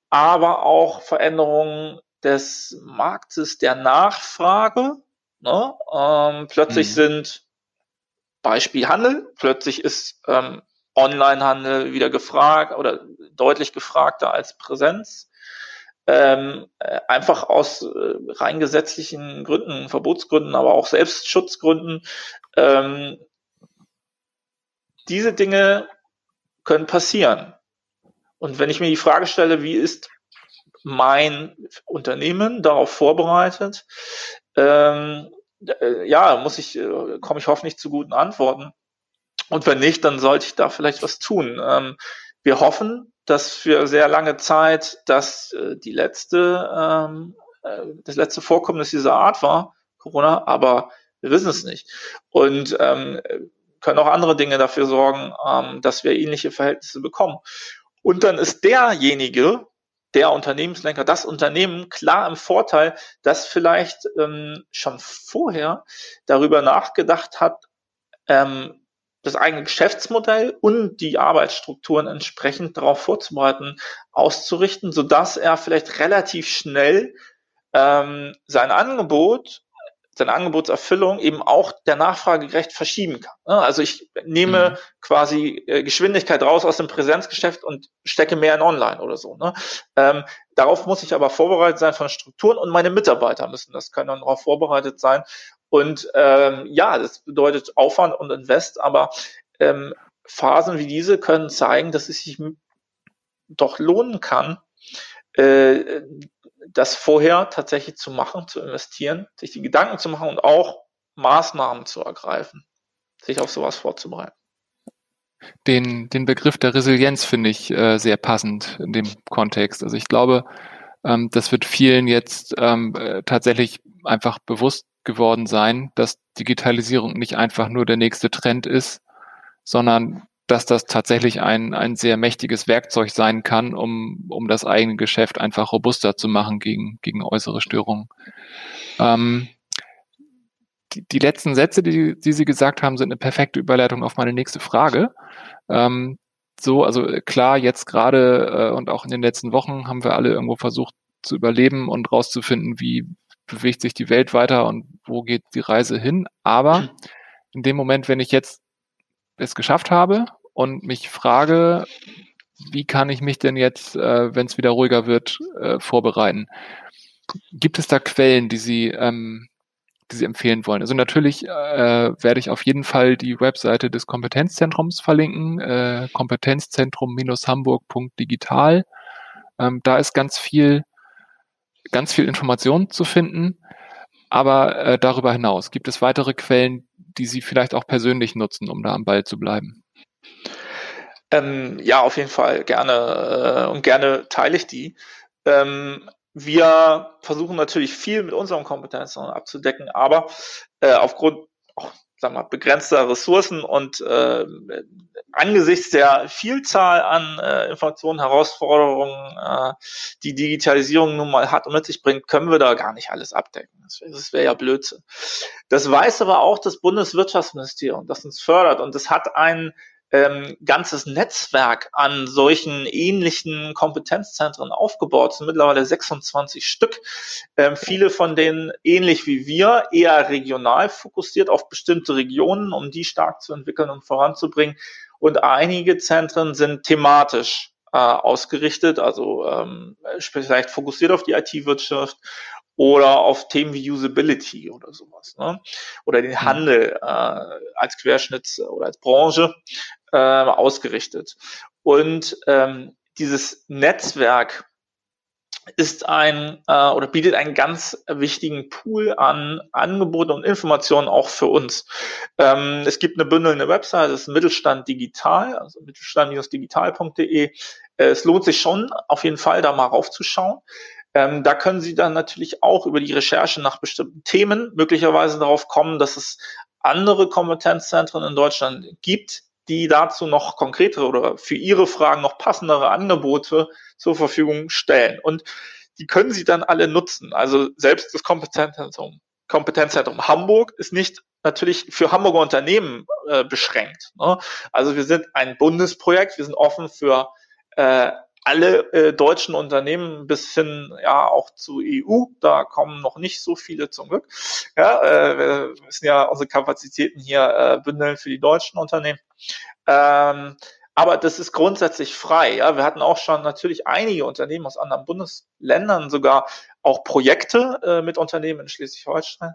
aber auch Veränderungen des Marktes der Nachfrage, Ne? Ähm, plötzlich mhm. sind Beispiel Handel, plötzlich ist ähm, Onlinehandel wieder gefragt oder deutlich gefragter als Präsenz. Ähm, äh, einfach aus äh, rein gesetzlichen Gründen, Verbotsgründen, aber auch Selbstschutzgründen. Ähm, diese Dinge können passieren. Und wenn ich mir die Frage stelle, wie ist mein Unternehmen darauf vorbereitet, ähm, äh, ja, muss ich, äh, komme ich hoffentlich zu guten Antworten. Und wenn nicht, dann sollte ich da vielleicht was tun. Ähm, wir hoffen, dass für sehr lange Zeit dass äh, die letzte, ähm, äh, das letzte Vorkommnis dieser Art war, Corona, aber wir wissen es nicht. Und ähm, können auch andere Dinge dafür sorgen, ähm, dass wir ähnliche Verhältnisse bekommen. Und dann ist derjenige, der Unternehmenslenker, das Unternehmen klar im Vorteil, das vielleicht ähm, schon vorher darüber nachgedacht hat, ähm, das eigene Geschäftsmodell und die Arbeitsstrukturen entsprechend darauf vorzubereiten, auszurichten, so dass er vielleicht relativ schnell ähm, sein Angebot, seine Angebotserfüllung eben auch der Nachfrage gerecht verschieben kann. Ne? Also ich nehme mhm. quasi äh, Geschwindigkeit raus aus dem Präsenzgeschäft und stecke mehr in Online oder so. Ne? Ähm, darauf muss ich aber vorbereitet sein von Strukturen und meine Mitarbeiter müssen das können dann darauf vorbereitet sein. Und ähm, ja, das bedeutet Aufwand und Invest, aber ähm, Phasen wie diese können zeigen, dass es sich doch lohnen kann, äh, das vorher tatsächlich zu machen, zu investieren, sich die Gedanken zu machen und auch Maßnahmen zu ergreifen, sich auf sowas vorzubereiten. Den, den Begriff der Resilienz finde ich äh, sehr passend in dem Kontext. Also ich glaube, ähm, das wird vielen jetzt ähm, äh, tatsächlich einfach bewusst geworden sein, dass Digitalisierung nicht einfach nur der nächste Trend ist, sondern dass das tatsächlich ein, ein sehr mächtiges Werkzeug sein kann, um, um das eigene Geschäft einfach robuster zu machen gegen, gegen äußere Störungen. Ähm, die, die letzten Sätze, die, die Sie gesagt haben, sind eine perfekte Überleitung auf meine nächste Frage. Ähm, so, also klar, jetzt gerade äh, und auch in den letzten Wochen haben wir alle irgendwo versucht zu überleben und rauszufinden, wie, bewegt sich die Welt weiter und wo geht die Reise hin. Aber in dem Moment, wenn ich jetzt es geschafft habe und mich frage, wie kann ich mich denn jetzt, äh, wenn es wieder ruhiger wird, äh, vorbereiten? Gibt es da Quellen, die Sie, ähm, die Sie empfehlen wollen? Also natürlich äh, werde ich auf jeden Fall die Webseite des Kompetenzzentrums verlinken, äh, kompetenzzentrum-hamburg.digital. Ähm, da ist ganz viel ganz viel Information zu finden. Aber äh, darüber hinaus, gibt es weitere Quellen, die Sie vielleicht auch persönlich nutzen, um da am Ball zu bleiben? Ähm, ja, auf jeden Fall gerne äh, und gerne teile ich die. Ähm, wir versuchen natürlich viel mit unseren Kompetenzen abzudecken, aber äh, aufgrund auch sagen wir, begrenzter Ressourcen und äh, angesichts der Vielzahl an äh, Informationen, Herausforderungen, äh, die Digitalisierung nun mal hat und mit sich bringt, können wir da gar nicht alles abdecken. Das wäre wär ja Blödsinn. Das weiß aber auch das Bundeswirtschaftsministerium, das uns fördert und das hat einen ähm, ganzes Netzwerk an solchen ähnlichen Kompetenzzentren aufgebaut. Es sind mittlerweile 26 Stück. Ähm, viele von denen ähnlich wie wir, eher regional fokussiert auf bestimmte Regionen, um die stark zu entwickeln und voranzubringen. Und einige Zentren sind thematisch äh, ausgerichtet, also ähm, vielleicht fokussiert auf die IT-Wirtschaft oder auf Themen wie Usability oder sowas. Ne? Oder den mhm. Handel äh, als Querschnitt oder als Branche äh, ausgerichtet. Und ähm, dieses Netzwerk ist ein äh, oder bietet einen ganz wichtigen Pool an Angeboten und Informationen auch für uns. Ähm, es gibt eine bündelnde Website, das ist Mittelstand Digital, also mittelstand-digital.de. Äh, es lohnt sich schon auf jeden Fall, da mal raufzuschauen. Ähm, da können Sie dann natürlich auch über die Recherche nach bestimmten Themen möglicherweise darauf kommen, dass es andere Kompetenzzentren in Deutschland gibt, die dazu noch konkretere oder für Ihre Fragen noch passendere Angebote zur Verfügung stellen. Und die können Sie dann alle nutzen. Also selbst das Kompetenzzentrum, Kompetenzzentrum Hamburg ist nicht natürlich für Hamburger Unternehmen äh, beschränkt. Ne? Also wir sind ein Bundesprojekt, wir sind offen für äh, alle äh, deutschen Unternehmen bis hin ja auch zu EU. Da kommen noch nicht so viele zum Glück. Ja, äh, wir müssen ja unsere Kapazitäten hier äh, bündeln für die deutschen Unternehmen. Ähm, aber das ist grundsätzlich frei. Ja, wir hatten auch schon natürlich einige Unternehmen aus anderen Bundesländern, sogar auch Projekte äh, mit Unternehmen in Schleswig-Holstein.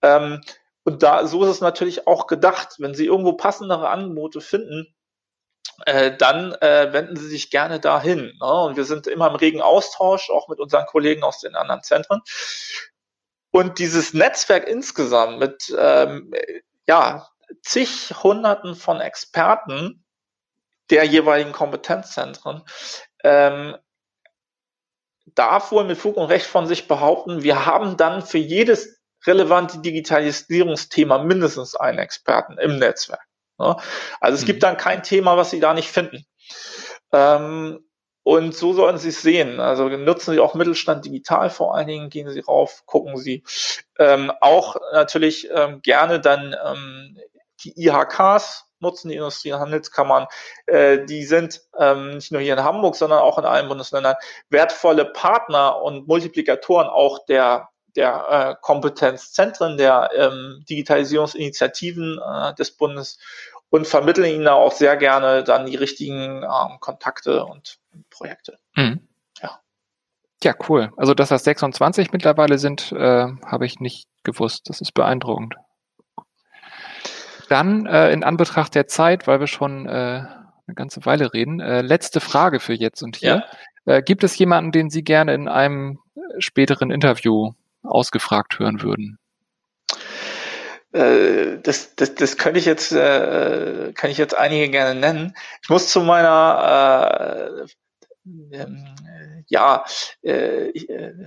Ähm, und da so ist es natürlich auch gedacht. Wenn Sie irgendwo passendere Angebote finden, äh, dann äh, wenden Sie sich gerne dahin. Ne? Und wir sind immer im regen Austausch, auch mit unseren Kollegen aus den anderen Zentren. Und dieses Netzwerk insgesamt mit ähm, ja, zig Hunderten von Experten der jeweiligen Kompetenzzentren ähm, darf wohl mit Fug und Recht von sich behaupten, wir haben dann für jedes relevante Digitalisierungsthema mindestens einen Experten im Netzwerk. Ne? Also es mhm. gibt dann kein Thema, was Sie da nicht finden. Ähm, und so sollten Sie es sehen. Also nutzen Sie auch Mittelstand digital vor allen Dingen, gehen Sie rauf, gucken Sie. Ähm, auch natürlich ähm, gerne dann ähm, die IHKs nutzen, die Industrie- und Handelskammern. Äh, die sind ähm, nicht nur hier in Hamburg, sondern auch in allen Bundesländern wertvolle Partner und Multiplikatoren auch der der äh, Kompetenzzentren, der ähm, Digitalisierungsinitiativen äh, des Bundes und vermitteln ihnen da auch sehr gerne dann die richtigen ähm, Kontakte und Projekte. Mhm. Ja. Ja, cool. Also, dass das 26 mittlerweile sind, äh, habe ich nicht gewusst. Das ist beeindruckend. Dann äh, in Anbetracht der Zeit, weil wir schon äh, eine ganze Weile reden, äh, letzte Frage für jetzt und hier. Ja. Äh, gibt es jemanden, den Sie gerne in einem späteren Interview ausgefragt hören würden? Äh, das, das, das könnte ich jetzt, äh, kann ich jetzt einige gerne nennen. Ich muss zu meiner äh, ähm, ja, äh,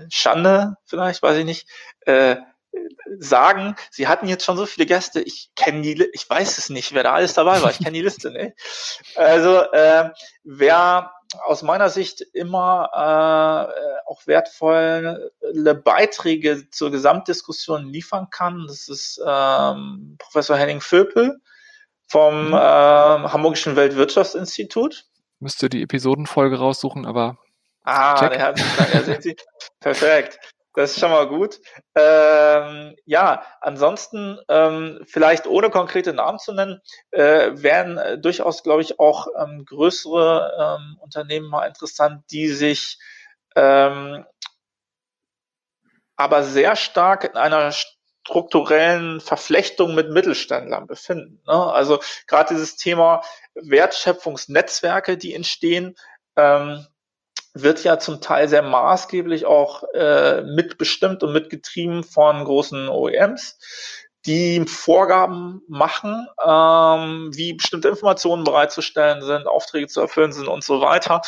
Schande, vielleicht, weiß ich nicht, äh, sagen, sie hatten jetzt schon so viele Gäste, ich kenne die, ich weiß es nicht, wer da alles dabei war, ich kenne die Liste nicht. Also äh, wer aus meiner Sicht immer äh, auch wertvolle Beiträge zur Gesamtdiskussion liefern kann. Das ist ähm, Professor Henning Vöpel vom mhm. äh, Hamburgischen Weltwirtschaftsinstitut. Müsste die Episodenfolge raussuchen, aber. Ah, der hat, ja. Perfekt. Das ist schon mal gut. Ähm, ja, ansonsten ähm, vielleicht ohne konkrete Namen zu nennen, äh, wären äh, durchaus, glaube ich, auch ähm, größere ähm, Unternehmen mal interessant, die sich ähm, aber sehr stark in einer strukturellen Verflechtung mit Mittelständlern befinden. Ne? Also gerade dieses Thema Wertschöpfungsnetzwerke, die entstehen, ähm, wird ja zum Teil sehr maßgeblich auch äh, mitbestimmt und mitgetrieben von großen OEMs, die Vorgaben machen, ähm, wie bestimmte Informationen bereitzustellen sind, Aufträge zu erfüllen sind und so weiter.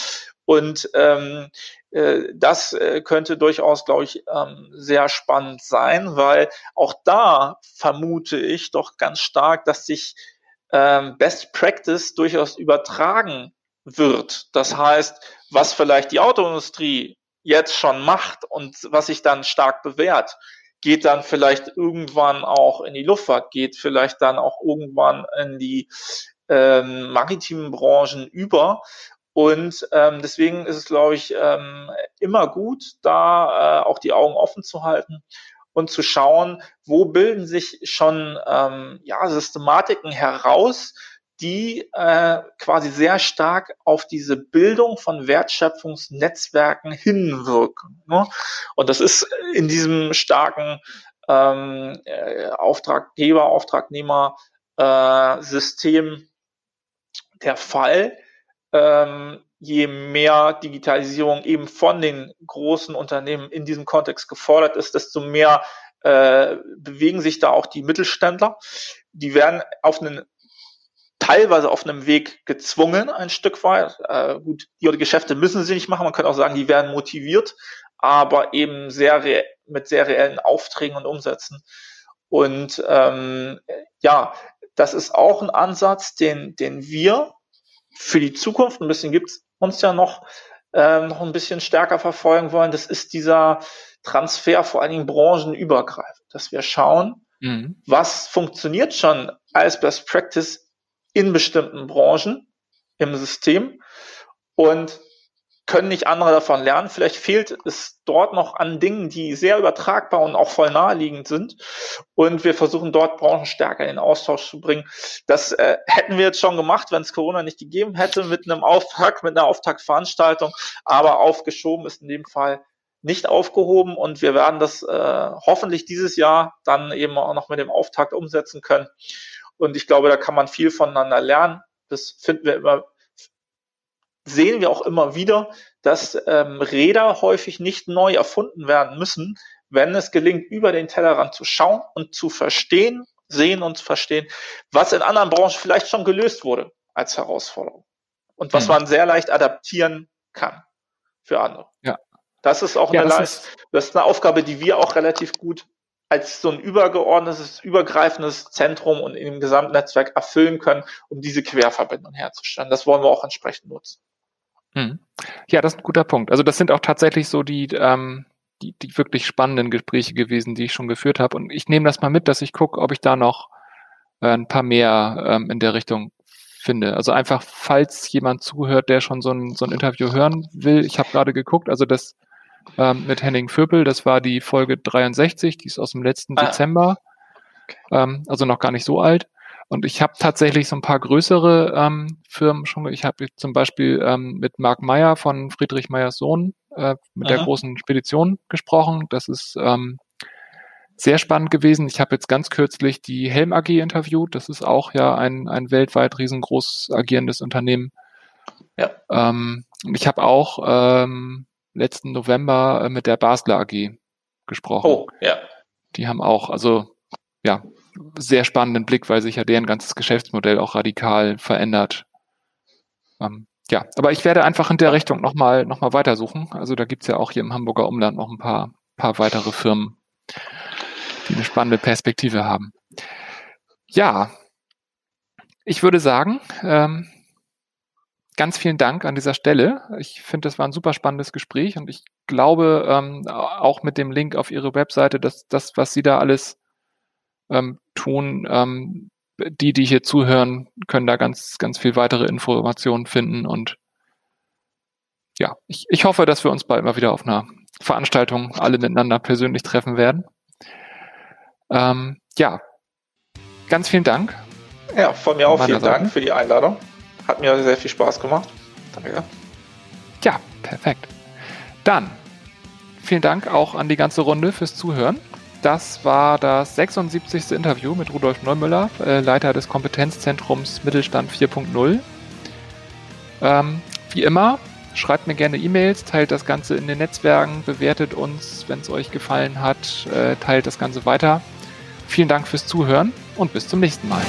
Und ähm, äh, das äh, könnte durchaus, glaube ich, ähm, sehr spannend sein, weil auch da vermute ich doch ganz stark, dass sich ähm, Best Practice durchaus übertragen wird. Das heißt, was vielleicht die Autoindustrie jetzt schon macht und was sich dann stark bewährt, geht dann vielleicht irgendwann auch in die Luftfahrt, geht vielleicht dann auch irgendwann in die ähm, maritimen Branchen über. Und ähm, deswegen ist es, glaube ich, ähm, immer gut, da äh, auch die Augen offen zu halten und zu schauen, wo bilden sich schon ähm, ja, Systematiken heraus, die äh, quasi sehr stark auf diese Bildung von Wertschöpfungsnetzwerken hinwirken. Ne? Und das ist in diesem starken ähm, äh, Auftraggeber, Auftragnehmer äh, System der Fall. Ähm, je mehr Digitalisierung eben von den großen Unternehmen in diesem Kontext gefordert ist, desto mehr äh, bewegen sich da auch die Mittelständler. Die werden auf einen teilweise auf einem Weg gezwungen, ein Stück weit. Äh, gut, die Geschäfte müssen sie nicht machen. Man könnte auch sagen, die werden motiviert, aber eben sehr mit sehr reellen Aufträgen und Umsätzen. Und ähm, ja, das ist auch ein Ansatz, den, den wir für die Zukunft, ein bisschen gibt's uns ja noch, äh, noch ein bisschen stärker verfolgen wollen. Das ist dieser Transfer vor allen Dingen branchenübergreifend, dass wir schauen, mhm. was funktioniert schon als Best Practice in bestimmten Branchen im System und können nicht andere davon lernen. Vielleicht fehlt es dort noch an Dingen, die sehr übertragbar und auch voll naheliegend sind. Und wir versuchen dort Branchen stärker in den Austausch zu bringen. Das äh, hätten wir jetzt schon gemacht, wenn es Corona nicht gegeben hätte, mit einem Auftakt, mit einer Auftaktveranstaltung. Aber aufgeschoben ist in dem Fall nicht aufgehoben und wir werden das äh, hoffentlich dieses Jahr dann eben auch noch mit dem Auftakt umsetzen können. Und ich glaube, da kann man viel voneinander lernen. Das finden wir immer sehen wir auch immer wieder, dass ähm, Räder häufig nicht neu erfunden werden müssen, wenn es gelingt, über den Tellerrand zu schauen und zu verstehen, sehen und zu verstehen, was in anderen Branchen vielleicht schon gelöst wurde als Herausforderung und was mhm. man sehr leicht adaptieren kann für andere. Ja. Das ist auch ja, eine, das ist, das ist eine Aufgabe, die wir auch relativ gut als so ein übergeordnetes, übergreifendes Zentrum und im Gesamtnetzwerk erfüllen können, um diese Querverbindung herzustellen. Das wollen wir auch entsprechend nutzen. Hm. Ja, das ist ein guter Punkt. Also das sind auch tatsächlich so die, ähm, die, die wirklich spannenden Gespräche gewesen, die ich schon geführt habe. Und ich nehme das mal mit, dass ich gucke, ob ich da noch äh, ein paar mehr ähm, in der Richtung finde. Also einfach, falls jemand zuhört, der schon so ein, so ein Interview hören will. Ich habe gerade geguckt, also das ähm, mit Henning Vöpel, das war die Folge 63, die ist aus dem letzten ah. Dezember. Ähm, also noch gar nicht so alt. Und ich habe tatsächlich so ein paar größere ähm, Firmen schon. Ich habe zum Beispiel ähm, mit Marc Meyer von Friedrich Meyers Sohn äh, mit Aha. der großen Spedition gesprochen. Das ist ähm, sehr spannend gewesen. Ich habe jetzt ganz kürzlich die Helm AG interviewt. Das ist auch ja ein, ein weltweit riesengroß agierendes Unternehmen. Ja. Ähm, ich habe auch ähm, letzten November äh, mit der Basler AG gesprochen. Oh, ja. Die haben auch, also ja, sehr spannenden Blick, weil sich ja deren ganzes Geschäftsmodell auch radikal verändert. Ähm, ja, aber ich werde einfach in der Richtung nochmal noch mal weitersuchen. Also da gibt's ja auch hier im Hamburger Umland noch ein paar, paar weitere Firmen, die eine spannende Perspektive haben. Ja, ich würde sagen, ähm, ganz vielen Dank an dieser Stelle. Ich finde, das war ein super spannendes Gespräch und ich glaube ähm, auch mit dem Link auf Ihre Webseite, dass das, was Sie da alles ähm, tun. Ähm, die, die hier zuhören, können da ganz, ganz viel weitere Informationen finden und ja, ich, ich hoffe, dass wir uns bald mal wieder auf einer Veranstaltung alle miteinander persönlich treffen werden. Ähm, ja, ganz vielen Dank. Ja, von mir auch vielen Seite. Dank für die Einladung. Hat mir sehr viel Spaß gemacht. Danke. Ja, perfekt. Dann vielen Dank auch an die ganze Runde fürs Zuhören. Das war das 76. Interview mit Rudolf Neumüller, äh, Leiter des Kompetenzzentrums Mittelstand 4.0. Ähm, wie immer, schreibt mir gerne E-Mails, teilt das Ganze in den Netzwerken, bewertet uns, wenn es euch gefallen hat, äh, teilt das Ganze weiter. Vielen Dank fürs Zuhören und bis zum nächsten Mal.